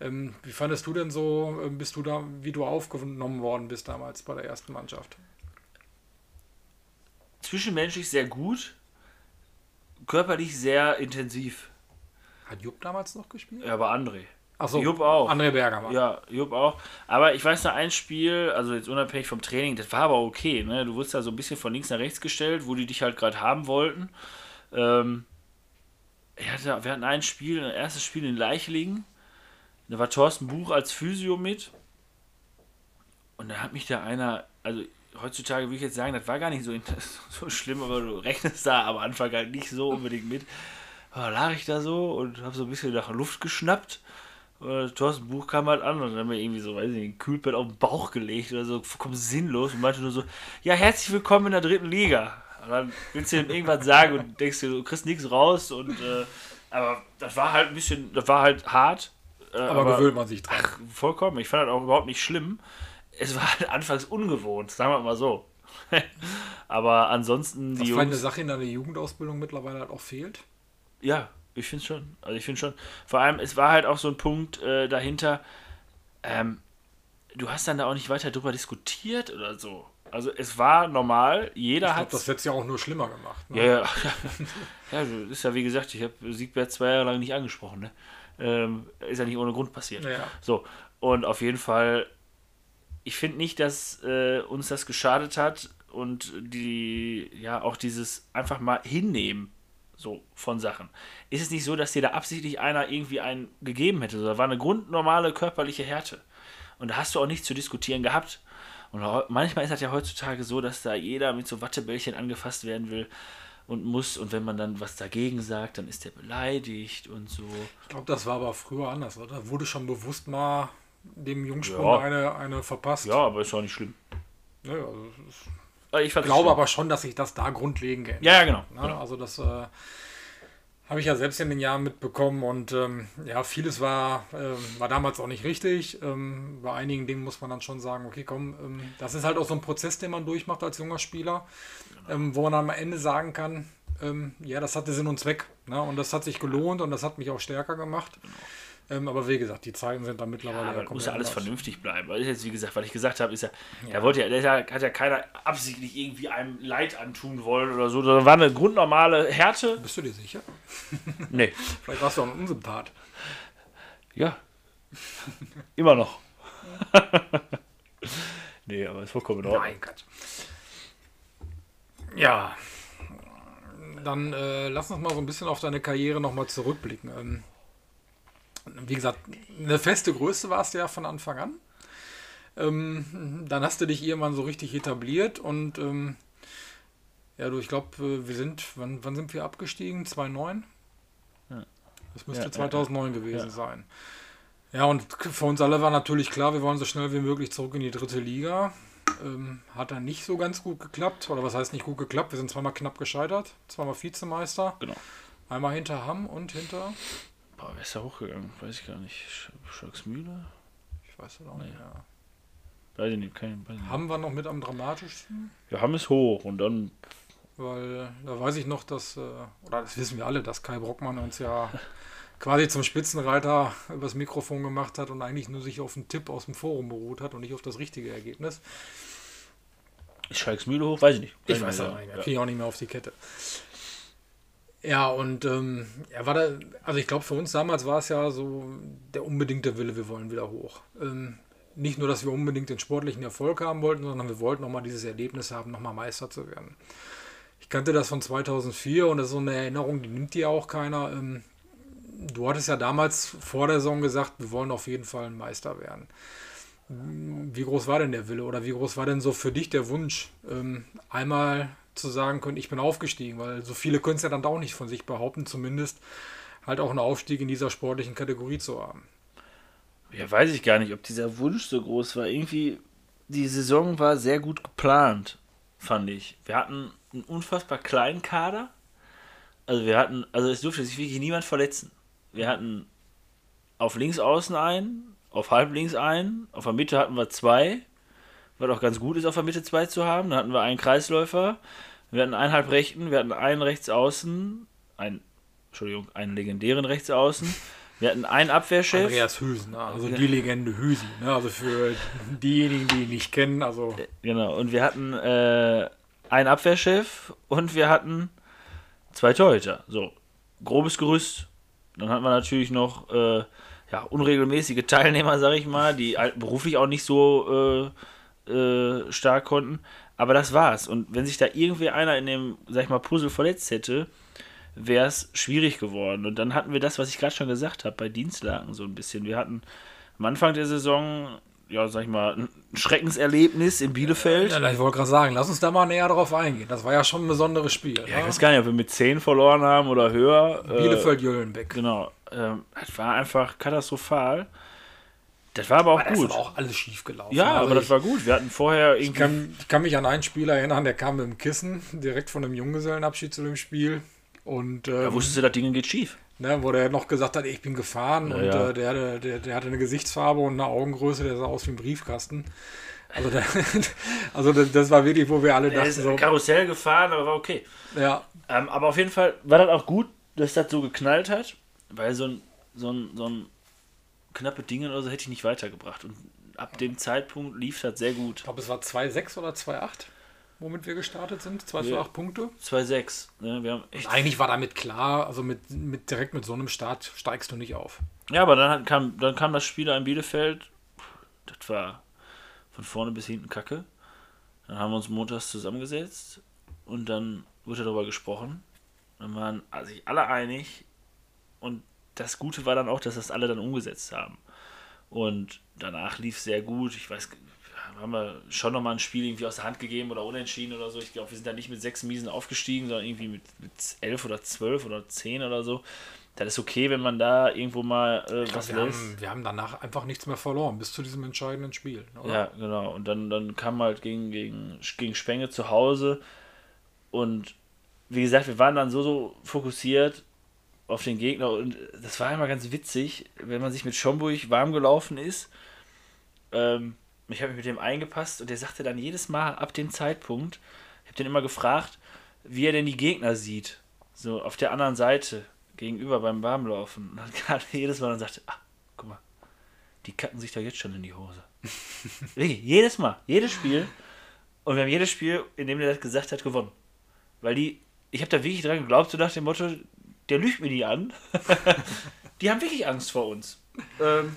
Ähm, wie fandest du denn so, ähm, bist du da, wie du aufgenommen worden bist damals bei der ersten Mannschaft? Zwischenmenschlich sehr gut, körperlich sehr intensiv. Hat Jupp damals noch gespielt? Ja, aber André. Achso, Jupp auch. André Berger war. Ja, Jupp auch. Aber ich weiß noch ein Spiel, also jetzt unabhängig vom Training, das war aber okay. Ne? Du wurdest da so ein bisschen von links nach rechts gestellt, wo die dich halt gerade haben wollten. Ähm, hatte, wir hatten ein Spiel, ein erstes Spiel in Leichlingen. Da war Thorsten Buch als Physio mit. Und da hat mich da einer, also heutzutage würde ich jetzt sagen, das war gar nicht so, so schlimm, aber du rechnest da am Anfang halt nicht so unbedingt mit. Da lag ich da so und habe so ein bisschen nach Luft geschnappt. Und Thorsten Buch kam halt an und dann haben wir irgendwie so, weiß ich nicht, ein Kühlbett auf den Bauch gelegt oder so, vollkommen sinnlos und meinte nur so, ja, herzlich willkommen in der dritten Liga. Und dann willst du ihm irgendwas sagen und denkst dir, du kriegst nichts raus und äh, aber das war halt ein bisschen, das war halt hart. Äh, aber, aber, gewöhnt man sich dran. Ach, vollkommen. Ich fand das auch überhaupt nicht schlimm. Es war halt anfangs ungewohnt, sagen wir mal so. aber ansonsten die Was Jungs, eine Sache in deiner Jugendausbildung mittlerweile halt auch fehlt? Ja, ich finde schon. Also ich finde schon. Vor allem, es war halt auch so ein Punkt äh, dahinter. Ähm, du hast dann da auch nicht weiter drüber diskutiert oder so. Also es war normal, jeder hat. Das es ja auch nur schlimmer gemacht. Ne? Ja, ja. ja, ist ja wie gesagt, ich habe Siegbert zwei Jahre lang nicht angesprochen. Ne? Ähm, ist ja nicht ohne Grund passiert. Ja. So, und auf jeden Fall, ich finde nicht, dass äh, uns das geschadet hat und die, ja, auch dieses einfach mal hinnehmen so von Sachen. Ist es nicht so, dass dir da absichtlich einer irgendwie einen gegeben hätte? Da war eine grundnormale körperliche Härte. Und da hast du auch nichts zu diskutieren gehabt. Und manchmal ist das ja heutzutage so, dass da jeder mit so Wattebällchen angefasst werden will und muss. Und wenn man dann was dagegen sagt, dann ist der beleidigt und so. Ich glaube, das war aber früher anders, oder? Da wurde schon bewusst mal dem Jungsprung ja. eine, eine verpasst. Ja, aber ist auch nicht schlimm. Ja, also ich glaube aber schon, dass sich das da grundlegend geändert Ja, ja, genau. Ne? genau. Also das äh, habe ich ja selbst in den Jahren mitbekommen und ähm, ja, vieles war, äh, war damals auch nicht richtig. Ähm, bei einigen Dingen muss man dann schon sagen, okay, komm, ähm, das ist halt auch so ein Prozess, den man durchmacht als junger Spieler, genau. wo man dann am Ende sagen kann, ähm, ja, das hatte Sinn und Zweck. Ne? Und das hat sich gelohnt und das hat mich auch stärker gemacht. Genau. Ähm, aber wie gesagt, die Zeiten sind da mittlerweile. Ja, muss ja alles anders. vernünftig bleiben. Weil jetzt, wie gesagt, was ich gesagt habe, ist ja, ja. er wollte ja, der hat ja keiner absichtlich irgendwie einem Leid antun wollen oder so. Das war eine grundnormale Härte. Bist du dir sicher? Nee. Vielleicht warst du auch ein Unsympath. Ja. Immer noch. nee, aber ist vollkommen in Ordnung. Nein, Gott. Ja. Dann äh, lass uns mal so ein bisschen auf deine Karriere nochmal zurückblicken. Ähm, wie gesagt, eine feste Größe warst du ja von Anfang an. Ähm, dann hast du dich irgendwann so richtig etabliert und ähm, ja, du, ich glaube, äh, wir sind, wann, wann sind wir abgestiegen? 2009? Ja. Das müsste ja, 2009 ja, gewesen sein. Ja, und für uns alle war natürlich klar, wir wollen so schnell wie möglich zurück in die dritte Liga. Ähm, hat dann nicht so ganz gut geklappt. Oder was heißt nicht gut geklappt? Wir sind zweimal knapp gescheitert. Zweimal Vizemeister. Genau. Einmal hinter Hamm und hinter Boah, wer ist da hochgegangen? Weiß ich gar nicht. Sch Schalksmühle? Ich weiß es auch nicht, ja. Weiß ich nicht, kein, weiß nicht. Haben wir noch mit am dramatischsten? Wir haben es hoch und dann. Weil da weiß ich noch, dass, äh, oder das wissen wir alle, dass Kai Brockmann uns ja quasi zum Spitzenreiter übers Mikrofon gemacht hat und eigentlich nur sich auf einen Tipp aus dem Forum beruht hat und nicht auf das richtige Ergebnis. Ist Schalks Mühle hoch? Weiß ich nicht. Ich weiß auch nicht mehr. Kriege ich auch nicht mehr auf die Kette. Ja, und ähm, er war da, also ich glaube, für uns damals war es ja so der unbedingte Wille, wir wollen wieder hoch. Ähm, nicht nur, dass wir unbedingt den sportlichen Erfolg haben wollten, sondern wir wollten nochmal dieses Erlebnis haben, nochmal Meister zu werden. Ich kannte das von 2004 und das ist so eine Erinnerung, die nimmt dir auch keiner. Ähm, du hattest ja damals vor der Saison gesagt, wir wollen auf jeden Fall ein Meister werden. Wie groß war denn der Wille oder wie groß war denn so für dich der Wunsch, ähm, einmal zu sagen können, ich bin aufgestiegen, weil so viele können es ja dann auch nicht von sich behaupten, zumindest halt auch einen Aufstieg in dieser sportlichen Kategorie zu haben. Ja, weiß ich gar nicht, ob dieser Wunsch so groß war. Irgendwie, die Saison war sehr gut geplant, fand ich. Wir hatten einen unfassbar kleinen Kader. Also wir hatten, also es durfte sich wirklich niemand verletzen. Wir hatten auf links außen einen, auf halb links einen, auf der Mitte hatten wir zwei, was auch ganz gut ist, auf der Mitte zwei zu haben. Dann hatten wir einen Kreisläufer, wir hatten einen halb rechten, wir hatten einen rechts außen, einen, Entschuldigung, einen legendären rechts außen. Wir hatten einen Abwehrchef. Andreas Hüsen, ne? also die Legende Hüsen. Ne? Also für diejenigen, die ihn nicht kennen. Also genau, und wir hatten äh, einen Abwehrchef und wir hatten zwei Torhüter. So, grobes Gerüst. Dann hatten wir natürlich noch äh, ja, unregelmäßige Teilnehmer, sag ich mal, die beruflich auch nicht so äh, äh, stark konnten. Aber das war's. Und wenn sich da irgendwie einer in dem, sag ich mal, Puzzle verletzt hätte, wäre es schwierig geworden. Und dann hatten wir das, was ich gerade schon gesagt habe, bei Dienstlagen so ein bisschen. Wir hatten am Anfang der Saison, ja, sag ich mal, ein Schreckenserlebnis in Bielefeld. Ja, ich wollte gerade sagen, lass uns da mal näher drauf eingehen. Das war ja schon ein besonderes Spiel. Ja, ne? ich weiß gar nicht, ob wir mit 10 verloren haben oder höher. Bielefeld-Jöllenbeck. Äh, genau. Ähm, das war einfach katastrophal. Das war aber auch aber gut. Das war auch alles schief gelaufen. Ja, also aber das war gut. Wir hatten vorher irgendwie. Ich kann, ich kann, mich an einen Spieler erinnern, der kam mit dem Kissen direkt von einem Junggesellenabschied zu dem Spiel. Und, ähm, ja, wusstest du, das Ding geht schief. Ne, wo der noch gesagt hat, ich bin gefahren ja, und ja. Äh, der, hatte, der, der hatte eine Gesichtsfarbe und eine Augengröße, der sah aus wie ein Briefkasten. Also, der, also das, das, war wirklich, wo wir alle dachten. Er ist so, Karussell gefahren, aber war okay. Ja. Ähm, aber auf jeden Fall war das auch gut, dass das so geknallt hat, weil so ein, so ein, so ein knappe Ding oder so hätte ich nicht weitergebracht. Und ab dem Zeitpunkt lief das sehr gut. Ich glaube, es war 2,6 oder 2,8 womit wir gestartet sind. 2 zu 8 Punkte. 2-6. Ne? Wir haben echt eigentlich war damit klar, also mit, mit, direkt mit so einem Start steigst du nicht auf. Ja, aber dann kam, dann kam das Spiel in Bielefeld. Das war von vorne bis hinten kacke. Dann haben wir uns montags zusammengesetzt und dann wurde darüber gesprochen. Dann waren sich alle einig und das Gute war dann auch, dass das alle dann umgesetzt haben. Und danach lief sehr gut. Ich weiß, haben wir schon nochmal ein Spiel irgendwie aus der Hand gegeben oder unentschieden oder so. Ich glaube, wir sind da nicht mit sechs Miesen aufgestiegen, sondern irgendwie mit, mit elf oder zwölf oder zehn oder so. Das ist okay, wenn man da irgendwo mal äh, glaub, was wir lässt. Haben, wir haben danach einfach nichts mehr verloren, bis zu diesem entscheidenden Spiel. Oder? Ja, genau. Und dann, dann kam halt gegen, gegen, gegen Spenge zu Hause. Und wie gesagt, wir waren dann so, so fokussiert auf den Gegner. Und das war immer ganz witzig, wenn man sich mit Schomburg warm gelaufen ist. Ähm, ich habe mich mit dem eingepasst und der sagte dann jedes Mal ab dem Zeitpunkt, ich habe den immer gefragt, wie er denn die Gegner sieht. So auf der anderen Seite gegenüber beim Warmlaufen. Und dann kam jedes Mal und sagte, ach, guck mal, die kacken sich da jetzt schon in die Hose. Wirklich, jedes Mal, jedes Spiel. Und wir haben jedes Spiel, in dem er das gesagt hat, gewonnen. Weil die, ich habe da wirklich dran geglaubt, so nach dem Motto, der lügt mir die an. die haben wirklich Angst vor uns. Ähm,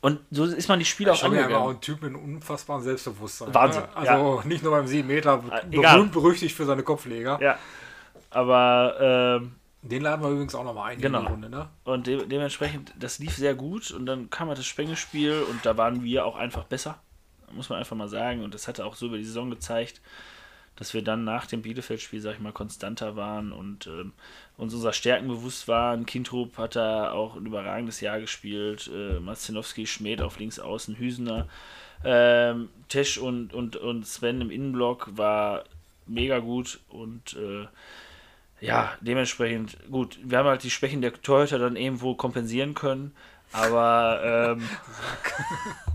und so ist man die Spiele auch angegangen. Ja auch ein Typ mit einem unfassbaren Selbstbewusstsein. Wahnsinn. Ne? Also ja. nicht nur beim 7 Meter, Egal. berühmt berüchtigt für seine Kopfleger. Ja. Aber ähm, den laden wir übrigens auch nochmal ein genau. in die Runde, ne? Und de dementsprechend, das lief sehr gut und dann kam halt das Spengespiel und da waren wir auch einfach besser. Muss man einfach mal sagen. Und das hatte auch so über die Saison gezeigt, dass wir dann nach dem Bielefeld-Spiel, sag ich mal, konstanter waren und ähm, uns unserer Stärken bewusst waren. Kindrup hat da auch ein überragendes Jahr gespielt. Äh, Marcinowski, Schmidt auf links außen, Hüsener. Ähm, Tesch und, und, und Sven im Innenblock war mega gut und äh, ja, dementsprechend gut. Wir haben halt die Schwächen der Torhüter dann irgendwo kompensieren können, aber ähm,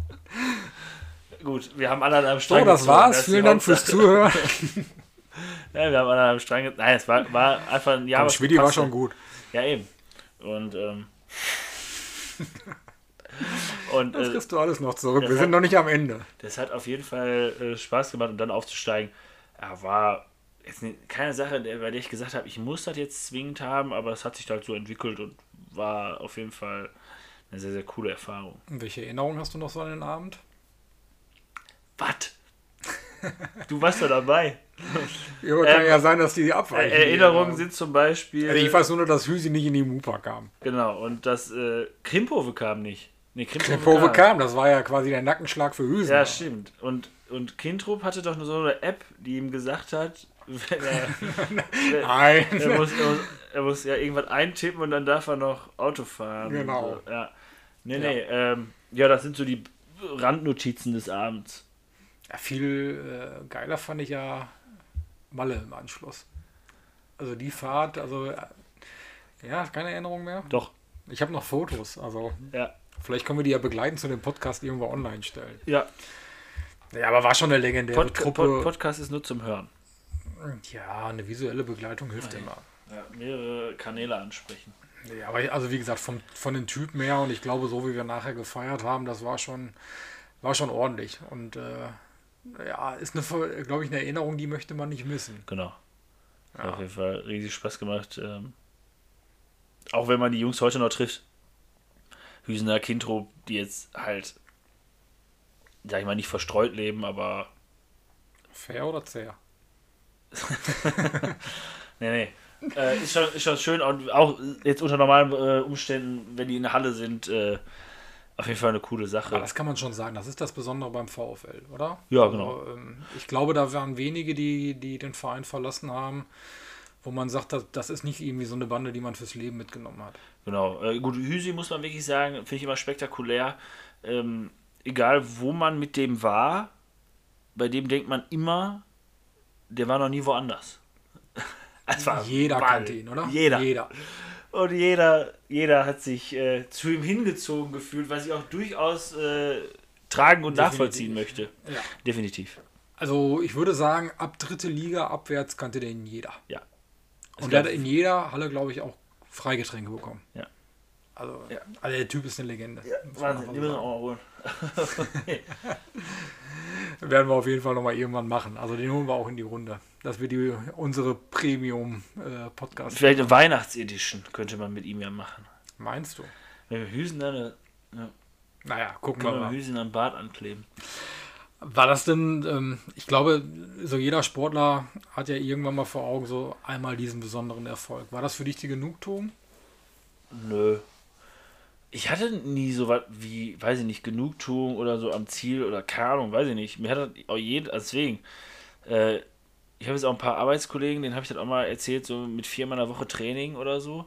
Gut, wir haben alle an einem Strang. So, das gezogen, war's. Vielen Dank fürs Zuhören. ja, wir haben alle an einem Strang. Nein, es war, war einfach ein Jahr. Schmidti war schon gut. Ja, eben. Und, ähm, und Das äh, kriegst du alles noch zurück. das Wir hat- sind noch nicht am Ende. das hat auf jeden Fall äh, Spaß gemacht und dann aufzusteigen. Ja, war jetzt ne- keine Sache, bei der ich gesagt habe, ich muss das jetzt zwingend haben, aber es hat sich halt so entwickelt und war auf jeden Fall eine sehr, sehr coole Erfahrung. Und welche Erinnerungen hast du noch so an den Abend? Was? Du warst doch dabei. Ja, aber kann Ähm, ja sein, dass die Äh, abweichen. die Erinnerungen sind zum Beispiel. Also ich weiß nur, dass Hüsi nicht in die Mupa kam. Genau, und das äh, Krimpove kam nicht. Nee, Krimpove, Pove kam, das war ja quasi der Nackenschlag für Hüsi. Ja, stimmt. Und, und Kintrup hatte doch so eine App, die ihm gesagt hat, wenn er, Nein. er, muss, er, muss, er muss ja irgendwas eintippen und dann darf er noch Auto fahren. Genau. So. Ja. Nee, nee. Ähm, ja, das sind so die Randnotizen des Abends. Ja, viel äh, geiler fand ich ja Malle im Anschluss. Also die Fahrt, also äh, ja, keine Erinnerung mehr. Doch, Ich habe noch Fotos, also ja. vielleicht können wir die ja begleiten zu dem Podcast irgendwo online stellen. Ja, Ja, aber war schon eine legendäre Podca Truppe. Pod Podcast ist nur zum Hören. ja, eine visuelle Begleitung hilft immer. Ja, mehrere Kanäle ansprechen. Ja, aber also wie gesagt, vom, von den Typen her und ich glaube, so wie wir nachher gefeiert haben, das war schon, war schon ordentlich. Und äh, ja, ist eine, glaube ich, eine Erinnerung, die möchte man nicht missen. Genau. Hat Ja. Auf jeden Fall riesig Spaß gemacht. Ähm, auch wenn man die Jungs heute noch trifft. Hüsener, Kintrup, die jetzt halt, sag ich mal, nicht verstreut leben, aber Fair oder zäh? nee, nee. Äh, ist, schon, ist schon schön und auch jetzt unter normalen äh, Umständen, wenn die in der Halle sind, äh, auf jeden Fall eine coole Ja, Sache. das kann man schon sagen. Das ist das Besondere beim VfL, oder? Ja, genau. Also, ähm, ich glaube, da waren wenige, die, die den Verein verlassen haben, wo man sagt, das, das ist nicht irgendwie so eine Bande, die man fürs Leben mitgenommen hat. Genau. Äh, gut, Hüsi muss man wirklich sagen, finde ich immer spektakulär. Ähm, egal, wo man mit dem war, bei dem denkt man immer, der war noch nie woanders. Jeder Ball. kannte ihn, oder? Jeder. Jeder. Und jeder, jeder hat sich äh, zu ihm hingezogen gefühlt, was ich auch durchaus äh, tragen und Definitiv. nachvollziehen möchte. Ja. Definitiv. Also ich würde sagen, ab dritte Liga abwärts kannte den jeder. Ja. Es Und der hat in jeder Halle, glaube ich, auch Freigetränke bekommen. Ja. Also, Ja. also der Typ ist eine Legende. Man Wahnsinn, die müssen wir auch mal holen. Werden wir auf jeden Fall nochmal irgendwann machen. Also den holen wir auch in die Runde. Dass wir die, unsere äh, Premium-Podcast. Vielleicht eine Weihnachtsedition könnte man mit ihm ja machen. Meinst du? Wenn wir Hüsen dann eine, Naja, gucken wir wir mal. Hüsen am Bart ankleben. War das denn, ähm, ich glaube, so jeder Sportler hat ja irgendwann mal vor Augen so einmal diesen besonderen Erfolg. War das für dich die Genugtuung? Nö. Ich hatte nie so was wie, weiß ich nicht, Genugtuung oder so am Ziel oder keine Ahnung, weiß ich nicht. Mir hat das auch also deswegen, äh, ich habe jetzt auch ein paar Arbeitskollegen, denen habe ich das auch mal erzählt, so mit viermal in der Woche Training oder so.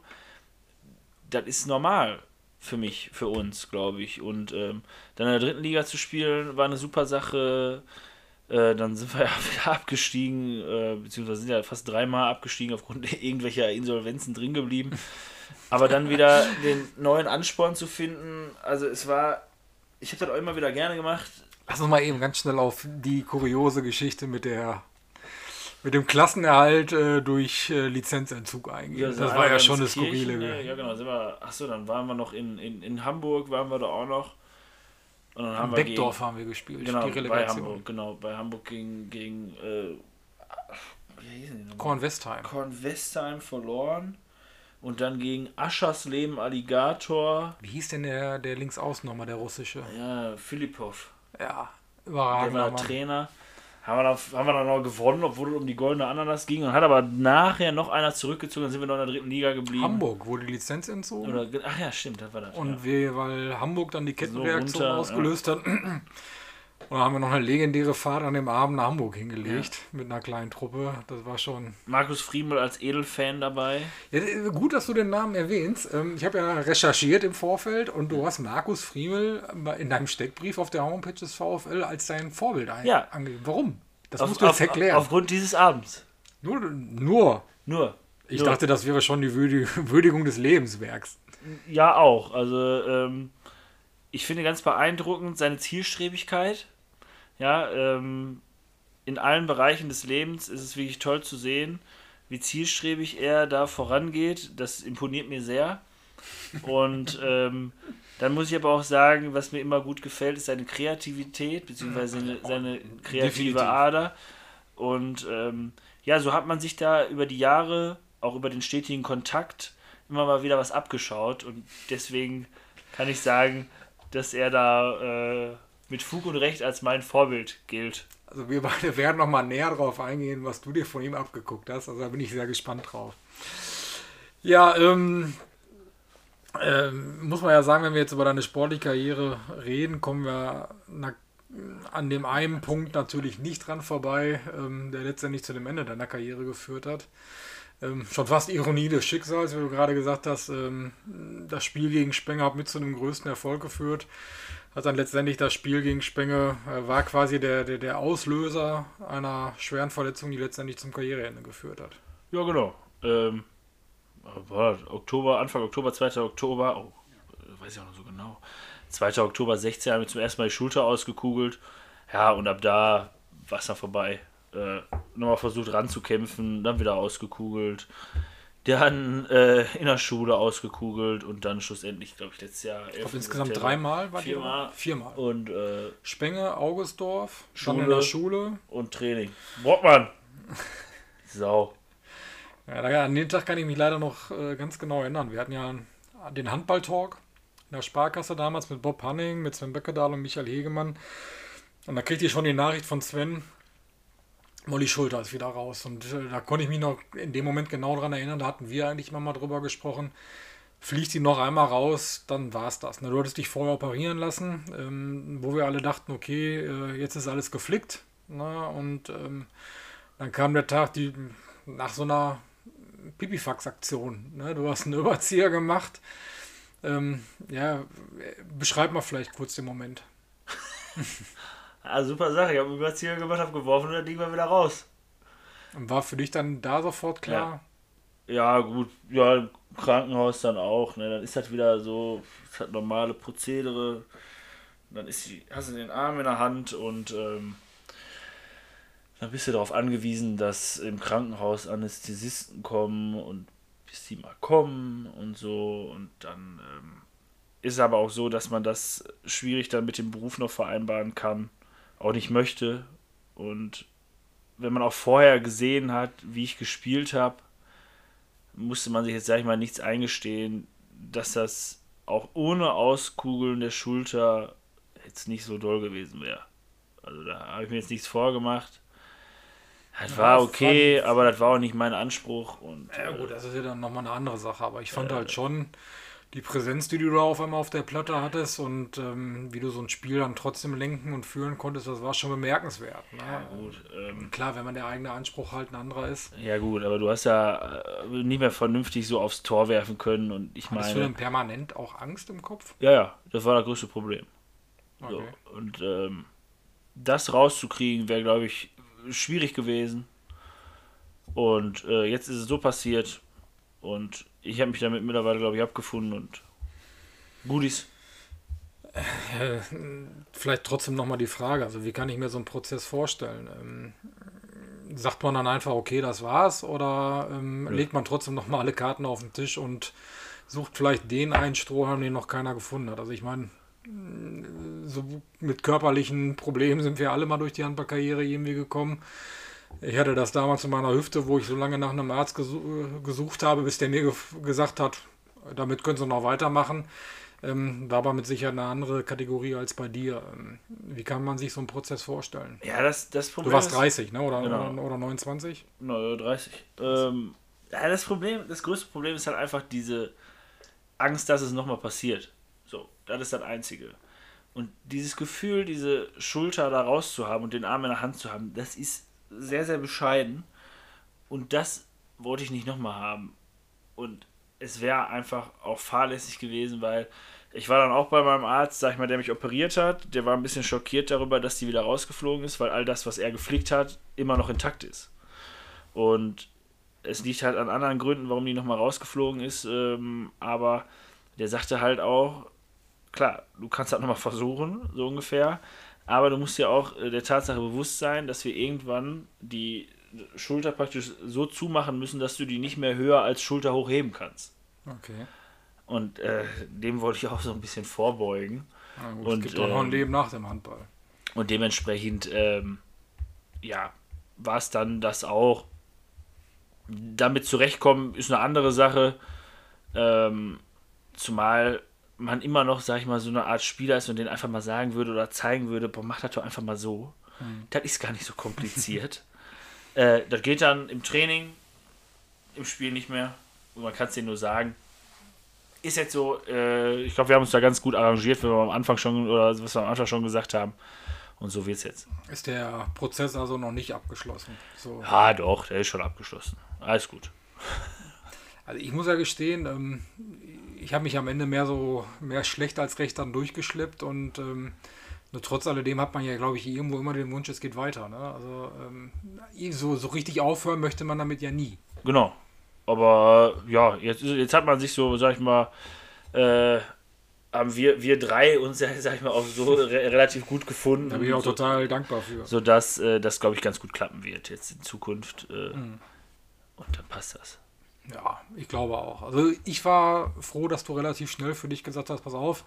Das ist normal für mich, für uns, glaube ich. Und ähm, dann in der dritten Liga zu spielen, war eine super Sache. Äh, dann sind wir ja wieder abgestiegen, äh, beziehungsweise sind ja fast dreimal abgestiegen aufgrund irgendwelcher Insolvenzen drin geblieben. Aber dann wieder den neuen Ansporn zu finden, also es war, ich habe das auch immer wieder gerne gemacht. Lass uns mal eben ganz schnell auf die kuriose Geschichte mit der mit dem Klassenerhalt äh, durch äh, Lizenzentzug eingehen. sind das war ja schon eine skurrile. ne? Ja, genau, sind wir, achso, dann waren wir noch in, in, in Hamburg, waren wir da auch noch. Und dann haben In wir Beckdorf haben wir gespielt, gegen, genau, die bei. Hamburg, genau, bei Hamburg gegen, gegen äh, wie hießen die nochmal? Korn Westheim. Korn Westheim verloren. Und dann gegen Aschersleben Alligator. Wie hieß denn der, der links außen nochmal, der russische? Ja, Filipov. Ja, Der überragender war Mann. Trainer. Haben wir, dann, haben wir dann noch gewonnen, obwohl es um die goldene Ananas ging. Und hat aber nachher noch einer zurückgezogen. Dann sind wir noch in der dritten Liga geblieben. Hamburg wurde die Lizenz entzogen. Oder, ach ja, stimmt, das war das. Und ja. wir, weil Hamburg dann die Kettenreaktion runter, ausgelöst hat. Und haben wir noch eine legendäre Fahrt an dem Abend nach Hamburg hingelegt mit einer kleinen Truppe. Das war schon. Markus Friemel als Edelfan dabei. Ja, äh, gut, dass du den Namen erwähnst. Ähm, Ich habe ja recherchiert im Vorfeld und du hast Markus Friemel in deinem Steckbrief auf der Homepage des VfL als dein Vorbild Ja. angegeben. Warum? Das Auf, musst du jetzt auf, erklären. aufgrund dieses Abends. nur, nur. Nur. Ich Nur. dachte, das wäre schon die Würdi- Würdigung des Lebenswerks. Ja, auch. Also, ähm, ich finde ganz beeindruckend seine Zielstrebigkeit. Ja, ähm, in allen Bereichen des Lebens ist es wirklich toll zu sehen, wie zielstrebig er da vorangeht. Das imponiert mir sehr. Und ähm, dann muss ich aber auch sagen, was mir immer gut gefällt, ist seine Kreativität, beziehungsweise seine, seine kreative Definitiv. Ader. Und ähm, ja, so hat man sich da über die Jahre, auch über den stetigen Kontakt, immer mal wieder was abgeschaut. Und deswegen kann ich sagen, dass er da äh, mit Fug und Recht als mein Vorbild gilt. Also wir beide werden noch mal näher drauf eingehen, was du dir von ihm abgeguckt hast. Also da bin ich sehr gespannt drauf. Ja, ähm, ähm, muss man ja sagen, wenn wir jetzt über deine sportliche Karriere reden, kommen wir na, an dem einen Punkt natürlich nicht dran vorbei, ähm, der letztendlich zu dem Ende deiner Karriere geführt hat. Ähm, schon fast Ironie des Schicksals, wie du gerade gesagt hast, ähm, das Spiel gegen Spenger hat mit zu einem größten Erfolg geführt. Hat dann letztendlich das Spiel gegen Spenge, äh, war quasi der, der, der Auslöser einer schweren Verletzung, die letztendlich zum Karriereende geführt hat. Ja, genau. Ähm, Oktober, Anfang Oktober, 2. Oktober, oh, weiß ich auch noch so genau. 2. Oktober 16 haben wir zum ersten Mal die Schulter ausgekugelt. Ja, und ab da war es dann vorbei. Äh, nochmal versucht ranzukämpfen, dann wieder ausgekugelt. Dann äh, in der Schule ausgekugelt und dann schlussendlich, glaube ich, letztes Jahr. Ich glaube, insgesamt dreimal war die- Viermal. Viermal. Und, äh, Spenge, Augustdorf, dann in Schule. der Schule. und Training. Brockmann! Sau. Ja, da, an den Tag kann ich mich leider noch äh, ganz genau erinnern. Wir hatten ja den Handball-Talk in der Sparkasse damals mit Bob Hanning, mit Sven Böckedahl und Michael Hegemann. Und da kriegte ich schon die Nachricht von Sven, Molly Schulter ist wieder raus. Und äh, da konnte ich mich noch in dem Moment genau dran erinnern, da hatten wir eigentlich immer mal drüber gesprochen. Fliegt sie noch einmal raus, dann war es das. Ne? Du hattest dich vorher operieren lassen, ähm, wo wir alle dachten, okay, äh, jetzt ist alles geflickt. Ne? Und ähm, dann kam der Tag, die nach so einer Pipifax-Aktion. Ne? Du hast einen Überzieher gemacht. Ähm, ja, beschreib mal vielleicht kurz den Moment. Ah, super Sache. Ich habe einen Überzieher gemacht, habe geworfen und dann liegen wir wieder raus. Und war für dich dann da sofort klar? Ja, gut, ja, im Krankenhaus dann auch, ne? Dann ist das wieder so, das hat normale Prozedere. Dann ist die, hast du den Arm in der Hand und ähm, dann bist du darauf angewiesen, dass im Krankenhaus Anästhesisten kommen und bis die mal kommen und so. Und dann ähm, ist es aber auch so, dass man das schwierig dann mit dem Beruf noch vereinbaren kann, auch nicht möchte. Und wenn man auch vorher gesehen hat, wie ich gespielt habe, musste man sich jetzt, sag ich mal, nichts eingestehen, dass das auch ohne Auskugeln der Schulter jetzt nicht so doll gewesen wäre. Also da habe ich mir jetzt nichts vorgemacht. Das Ja, war okay, fand- aber das war auch nicht mein Anspruch. Und, Ja äh, gut, das ist ja dann nochmal eine andere Sache, aber ich fand halt schon die Präsenz, die du da auf einmal auf der Platte hattest und ähm, wie du so ein Spiel dann trotzdem lenken und führen konntest, das war schon bemerkenswert. Ne? ja, gut, ähm, Klar, wenn man der eigene Anspruch halt ein anderer ist. ja gut, aber du hast ja äh, nicht mehr vernünftig so aufs Tor werfen können und ich Hattest du meine, denn permanent auch Angst im Kopf? ja, ja, das war das größte Problem. So, Okay. und ähm, das rauszukriegen wäre, glaube ich, schwierig gewesen. Und äh, jetzt ist es so passiert. Und ich habe mich damit mittlerweile, glaube ich, abgefunden und Goodies. Äh, vielleicht trotzdem nochmal die Frage, also wie kann ich mir so einen Prozess vorstellen? Ähm, sagt man dann einfach, okay, das war's, oder ähm, legt man trotzdem nochmal alle Karten auf den Tisch und sucht vielleicht den einen Strohhalm, den noch keiner gefunden hat? Also ich meine, so mit körperlichen Problemen sind wir alle mal durch die Handballkarriere irgendwie gekommen. Ich hatte das damals in meiner Hüfte, wo ich so lange nach einem Arzt gesu gesucht habe, bis der mir ge gesagt hat, damit können Sie noch weitermachen. Ähm, war aber mit Sicherheit eine andere Kategorie als bei dir. Ähm, wie kann man sich so einen Prozess vorstellen? Ja, das, das Problem Du warst ist- 30, ne? Oder, Genau. oder, oder 29? Na, 30. Ähm, ja, das Problem, das größte Problem ist halt einfach diese Angst, dass es nochmal passiert. So, das ist das Einzige. Und dieses Gefühl, diese Schulter da rauszuhaben und den Arm in der Hand zu haben, das ist sehr, sehr bescheiden. Und das wollte ich nicht nochmal haben. Und es wäre einfach auch fahrlässig gewesen, weil ich war dann auch bei meinem Arzt, sag ich mal, der mich operiert hat. Der war ein bisschen schockiert darüber, dass die wieder rausgeflogen ist, weil all das, was er geflickt hat, immer noch intakt ist. Und es liegt halt an anderen Gründen, warum die nochmal rausgeflogen ist. Ähm, aber der sagte halt auch, klar, du kannst halt nochmal versuchen, so ungefähr. Aber du musst dir auch äh, der Tatsache bewusst sein, dass wir irgendwann die Schulter praktisch so zumachen müssen, dass du die nicht mehr höher als Schulter hochheben kannst. Okay. Und äh, dem wollte ich auch so ein bisschen vorbeugen. Ja, gut, Und, es gibt doch noch ein ähm, Leben nach dem Handball. Und dementsprechend, ähm, ja, war es dann das auch. Damit zurechtkommen ist eine andere Sache. Ähm, zumal man immer noch, sag ich mal, so eine Art Spieler ist und den einfach mal sagen würde oder zeigen würde, boah, mach das doch einfach mal so. Das ist gar nicht so kompliziert. äh, das geht dann im Training, im Spiel nicht mehr. Und man kann es denen nur sagen. Ist jetzt so, äh, ich glaube, wir haben uns da ganz gut arrangiert, wie wir am Anfang schon, oder was wir am Anfang schon gesagt haben. Und so wird es jetzt. Ist der Prozess also noch nicht abgeschlossen? So. Ja, doch, der ist schon abgeschlossen. Alles gut. Also ich muss ja gestehen, ähm, ich habe mich am Ende mehr so mehr schlecht als recht dann durchgeschleppt und ähm, nur trotz alledem hat man ja, glaube ich, irgendwo immer den Wunsch, es geht weiter. Ne? Also ähm, so, so richtig aufhören möchte man damit ja nie. Genau. Aber ja, jetzt, jetzt hat man sich so, sag ich mal, äh, haben wir, wir drei uns, ja, sag ich mal, auch so re relativ gut gefunden. Da bin ich auch so, total dankbar für. Sodass äh, das, glaube ich, ganz gut klappen wird jetzt in Zukunft. Äh, Mhm. Und dann passt das. Ja, ich glaube auch. Also ich war froh, dass du relativ schnell für dich gesagt hast, pass auf,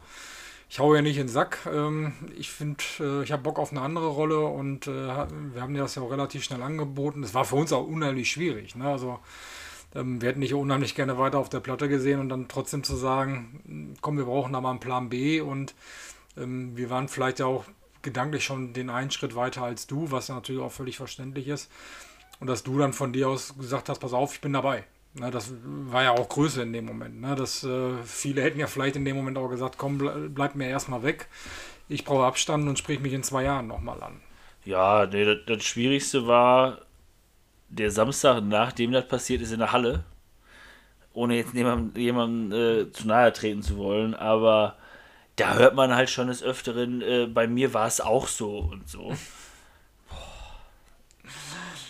ich hau ja nicht in den Sack. Ähm, ich finde, äh, ich habe Bock auf eine andere Rolle und äh, wir haben dir das ja auch relativ schnell angeboten. Es war für uns auch unheimlich schwierig. Ne? Also ähm, wir hätten dich unheimlich gerne weiter auf der Platte gesehen und dann trotzdem zu sagen, komm, wir brauchen da mal einen Plan B und ähm, wir waren vielleicht ja auch gedanklich schon den einen Schritt weiter als du, was natürlich auch völlig verständlich ist. Und dass du dann von dir aus gesagt hast, pass auf, ich bin dabei. Na, das war ja auch Größe in dem Moment. Ne? Das, äh, viele hätten ja vielleicht in dem Moment auch gesagt, komm, ble bleib mir erstmal weg. Ich brauche Abstand und sprich mich in zwei Jahren nochmal an. Ja, nee, das, das Schwierigste war der Samstag, nachdem das passiert ist, in der Halle. Ohne jetzt jemandem jemandem, äh, zu nahe treten zu wollen, aber da hört man halt schon des Öfteren, äh, bei mir war es auch so und so.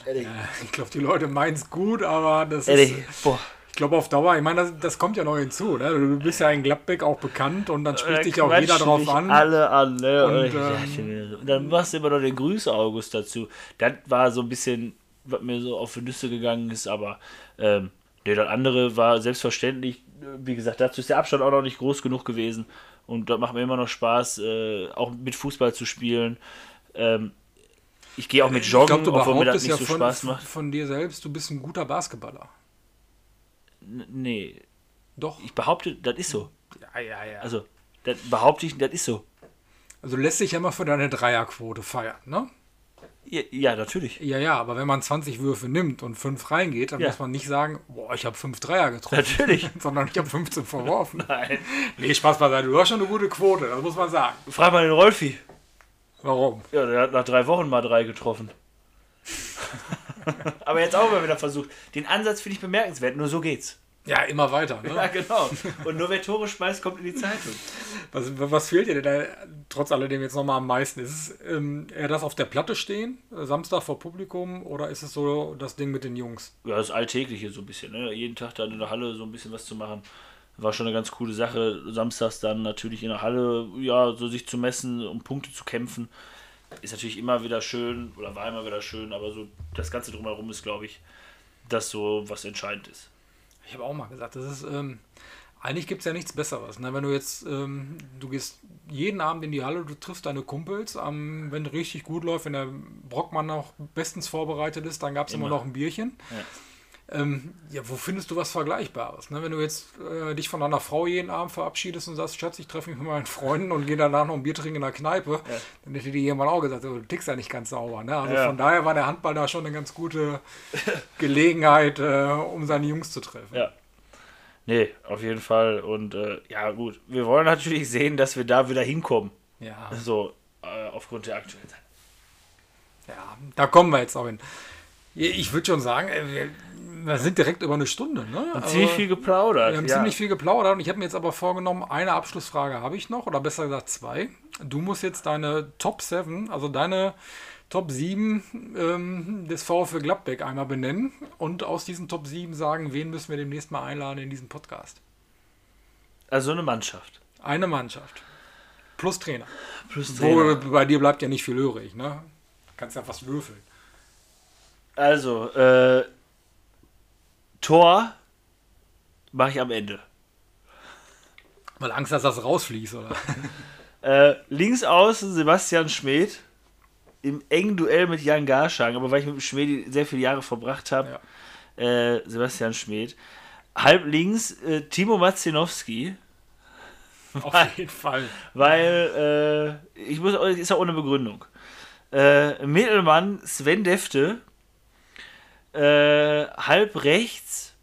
Ehrlich, Ich glaube, die Leute meinen es gut, aber das ehrlich, ist, boah. ich glaube auf Dauer, ich meine, das, das kommt ja noch hinzu. Ne? Du bist ja in Gladbeck auch bekannt und dann spricht Da dich auch jeder drauf an. Alle an, ne? Und, Und, ich ähm, und dann machst du immer noch den Grüße August dazu. Das war so ein bisschen, was mir so auf die Nüsse gegangen ist, aber ähm, nee, das andere war selbstverständlich. Wie gesagt, dazu ist der Abstand auch noch nicht groß genug gewesen. Und das macht mir immer noch Spaß, äh, auch mit Fußball zu spielen. Ähm, ich gehe auch mit Ich Joggen, glaube, du obwohl mir das nicht ja so von, Spaß macht. von dir selbst, du bist ein guter Basketballer. N- Nee, Doch. ich behaupte, das ist so. Ja, ja, ja. Also, das behaupte ich, das ist so. Also lässt sich ja immer für deine Dreierquote feiern, ne? Ja, ja natürlich. Ja, ja, aber wenn man 20 Würfe nimmt und 5 reingeht, dann Ja. muss man nicht sagen, boah, ich habe 5 Dreier getroffen. Natürlich. Sondern ich habe 15 verworfen. Nein. Nee, Spaß beiseite. Du hast schon eine gute Quote, das muss man sagen. Frag mal den Rolfi. Warum? Ja, der hat nach drei Wochen mal drei getroffen. Aber jetzt auch mal wieder versucht. Den Ansatz finde ich bemerkenswert, nur so geht's. Ja, immer weiter. Ja, Ne? genau. Und nur wer Tore schmeißt, kommt in die Zeitung. Was, was fehlt dir denn da trotz alledem jetzt nochmal am meisten? Ist es ähm, eher das auf der Platte stehen, Samstag vor Publikum, oder ist es so das Ding mit den Jungs? Ja, das Alltägliche so ein bisschen. Ne? Jeden Tag dann in der Halle so ein bisschen was zu machen. War schon eine ganz coole Sache. Samstags dann natürlich in der Halle, ja, so sich zu messen, um Punkte zu kämpfen. Ist natürlich immer wieder schön, oder war immer wieder schön, aber so das Ganze drumherum ist, glaube ich, das so, was entscheidend ist. Ich habe auch mal gesagt, das ist, ähm, eigentlich gibt es ja nichts Besseres. Ne? Wenn du jetzt, ähm, du gehst jeden Abend in die Halle, du triffst deine Kumpels, ähm, wenn richtig gut läuft, wenn der Brockmann noch bestens vorbereitet ist, dann gab es immer. Immer. noch ein Bierchen. Ähm, ja, wo findest du was Vergleichbares? Ne? Wenn du jetzt äh, dich von deiner Frau jeden Abend verabschiedest und sagst, Schatz, ich treffe mich mit meinen Freunden und gehe danach noch ein Bier trinken in der Kneipe, dann hätte die irgendwann auch gesagt, du tickst ja nicht ganz sauber. Ne? Also Ja. von daher war der Handball da schon eine ganz gute Gelegenheit, äh, um seine Jungs zu treffen. Ja. Nee, auf jeden Fall. Und äh, ja, gut. Wir wollen natürlich sehen, dass wir da wieder hinkommen. Ja, So, äh, aufgrund der aktuellen Zeit. ja, da kommen wir jetzt auch hin. Ich würde schon sagen, äh, wir, sind direkt über eine Stunde. Ne? Und Also, ziemlich viel geplaudert. wir haben ja. ziemlich viel geplaudert und ich habe mir jetzt aber vorgenommen, eine Abschlussfrage habe ich noch, oder besser gesagt zwei. Du musst jetzt deine Top 7, also deine Top 7 ähm, des VfL Gladbeck einmal benennen und aus diesen Top 7 sagen, wen müssen wir demnächst mal einladen in diesen Podcast. Also eine Mannschaft. Eine Mannschaft. Plus Trainer. Plus Wo, bei dir bleibt ja nicht viel übrig, ne? Kannst ja fast würfeln. Also, äh, Tor mache ich am Ende. Weil Angst, dass das rausfließt, oder? Äh, links außen Sebastian Schmid im engen Duell mit Jan Garschang, aber weil ich mit Schmid sehr viele Jahre verbracht habe, äh, Sebastian Schmid. Halb links äh, Timo Mazinowski. Auf jeden Fall. Weil, äh, ich muss, ist ja ohne Begründung. Äh, Mittelmann Sven Defte. Äh, halb rechts.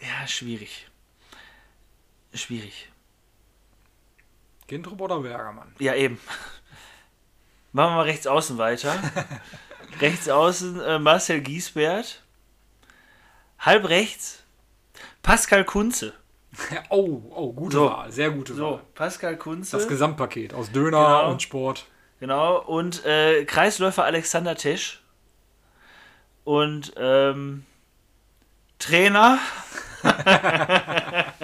Ja, schwierig. Schwierig. Gintrup oder Bergermann? Ja, eben. Machen wir mal rechts außen weiter. rechts außen äh, Marcel Giesbert. Halb rechts Pascal Kunze. oh, oh, gute So. Wahl, sehr gute So, Wahl. Pascal Kunze. Das Gesamtpaket aus Döner Genau. und Sport. Genau, und äh, Kreisläufer Alexander Tesch. Und ähm, Trainer.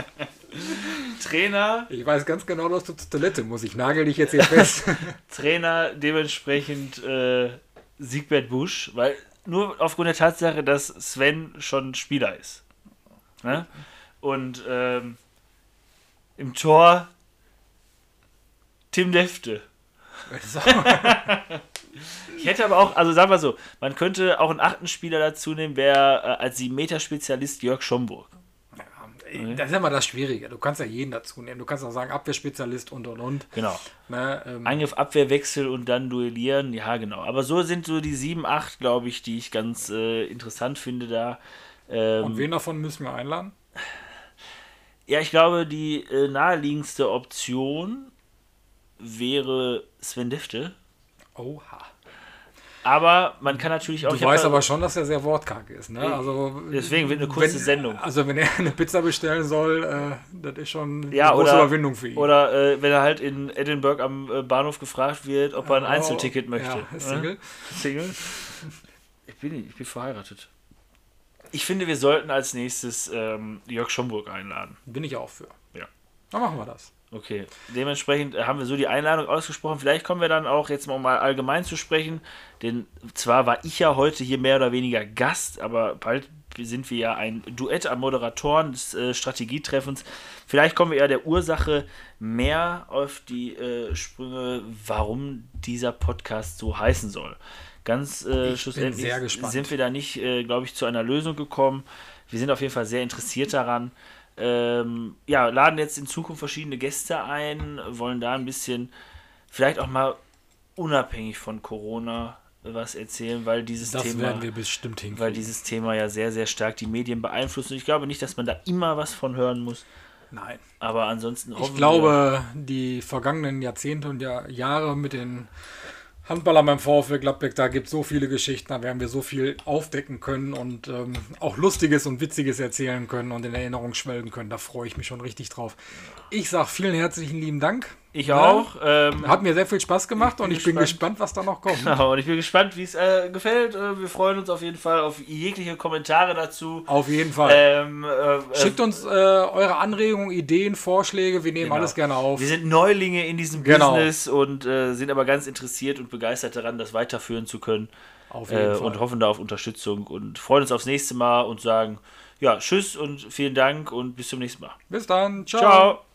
Trainer, Ich weiß ganz genau, dass du zur Toilette musst. Ich nagel dich jetzt hier fest. Trainer dementsprechend äh, Siegbert Busch, weil nur aufgrund der Tatsache, dass Sven schon Spieler ist. Ne? Und ähm, im Tor Tim Defte. Ich hätte aber auch, also sagen wir so, man könnte auch einen achten Spieler dazu nehmen, wäre äh, als 7-Meter-Spezialist Jörg Schomburg. Ey, Das ist ja mal das Schwierige. Du kannst ja jeden dazu nehmen. Du kannst auch sagen, Abwehrspezialist und und und. Genau. Ne, ähm, Angriff, Abwehrwechsel und dann duellieren, ja genau. Aber so sind so die 7, 8, glaube ich, die ich ganz äh, interessant finde da. Ähm, und wen davon müssen wir einladen? ja, ich glaube, die äh, naheliegendste Option wäre Sven Defte. Oha. Aber man kann natürlich auch. Du weißt aber schon, dass er sehr wortkarg ist. Ne? Also, Deswegen wird eine kurze wenn, Sendung. Also wenn er eine Pizza bestellen soll, äh, das ist schon Ja, eine große oder- Überwindung für ihn. Oder äh, wenn er halt in Edinburgh am äh, Bahnhof gefragt wird, ob er ein Oh, Einzelticket möchte. Ja, Single. Ne? Single? Ich bin, ich bin verheiratet. Ich finde, wir sollten als nächstes ähm, Jörg Schomburg einladen. Bin ich auch für. Ja. Dann machen wir das. Okay, dementsprechend haben wir so die Einladung ausgesprochen. Vielleicht kommen wir dann auch jetzt mal, allgemein zu sprechen, denn zwar war ich ja heute hier mehr oder weniger Gast, aber bald sind wir ja ein Duett an Moderatoren des äh, Strategietreffens. Vielleicht kommen wir eher der Ursache mehr auf die äh, Sprünge, warum dieser Podcast so heißen soll. Ganz äh, schlussendlich sehr gespannt. sind wir da nicht, äh, glaube ich, zu einer Lösung gekommen. Wir sind auf jeden Fall sehr interessiert daran. Ähm, ja, laden jetzt in Zukunft verschiedene Gäste ein, wollen da ein bisschen, vielleicht auch mal unabhängig von Corona was erzählen, weil dieses Das Thema, werden wir bestimmt hinkriegen. weil dieses Thema ja sehr, sehr stark die Medien beeinflusst. Und ich glaube nicht, dass man da immer was von hören muss. Nein. Aber ansonsten hoffen Ich glaube, die vergangenen Jahrzehnte und Jahr- Jahre mit den Handballern beim VfL Gladbeck, da gibt es so viele Geschichten, da werden wir so viel aufdecken können und ähm, auch Lustiges und Witziges erzählen können und in Erinnerung schwelgen können. Da freue ich mich schon richtig drauf. Ich sage vielen herzlichen lieben Dank. Ich auch. Ähm, Hat mir sehr viel Spaß gemacht bin und ich bin gespannt. gespannt, was da noch kommt. genau, und ich bin gespannt, wie es äh, gefällt. Äh, wir freuen uns auf jeden Fall auf jegliche Kommentare dazu. Auf jeden Fall. Ähm, äh, Schickt uns äh, eure Anregungen, Ideen, Vorschläge. Wir nehmen Genau. alles gerne auf. Wir sind Neulinge in diesem Genau. Business und äh, sind aber ganz interessiert und begeistert daran, das weiterführen zu können. Auf jeden Äh, Fall. und hoffen da auf Unterstützung und freuen uns aufs nächste Mal und sagen, ja, tschüss und vielen Dank und bis zum nächsten Mal. Bis dann. Ciao. Ciao.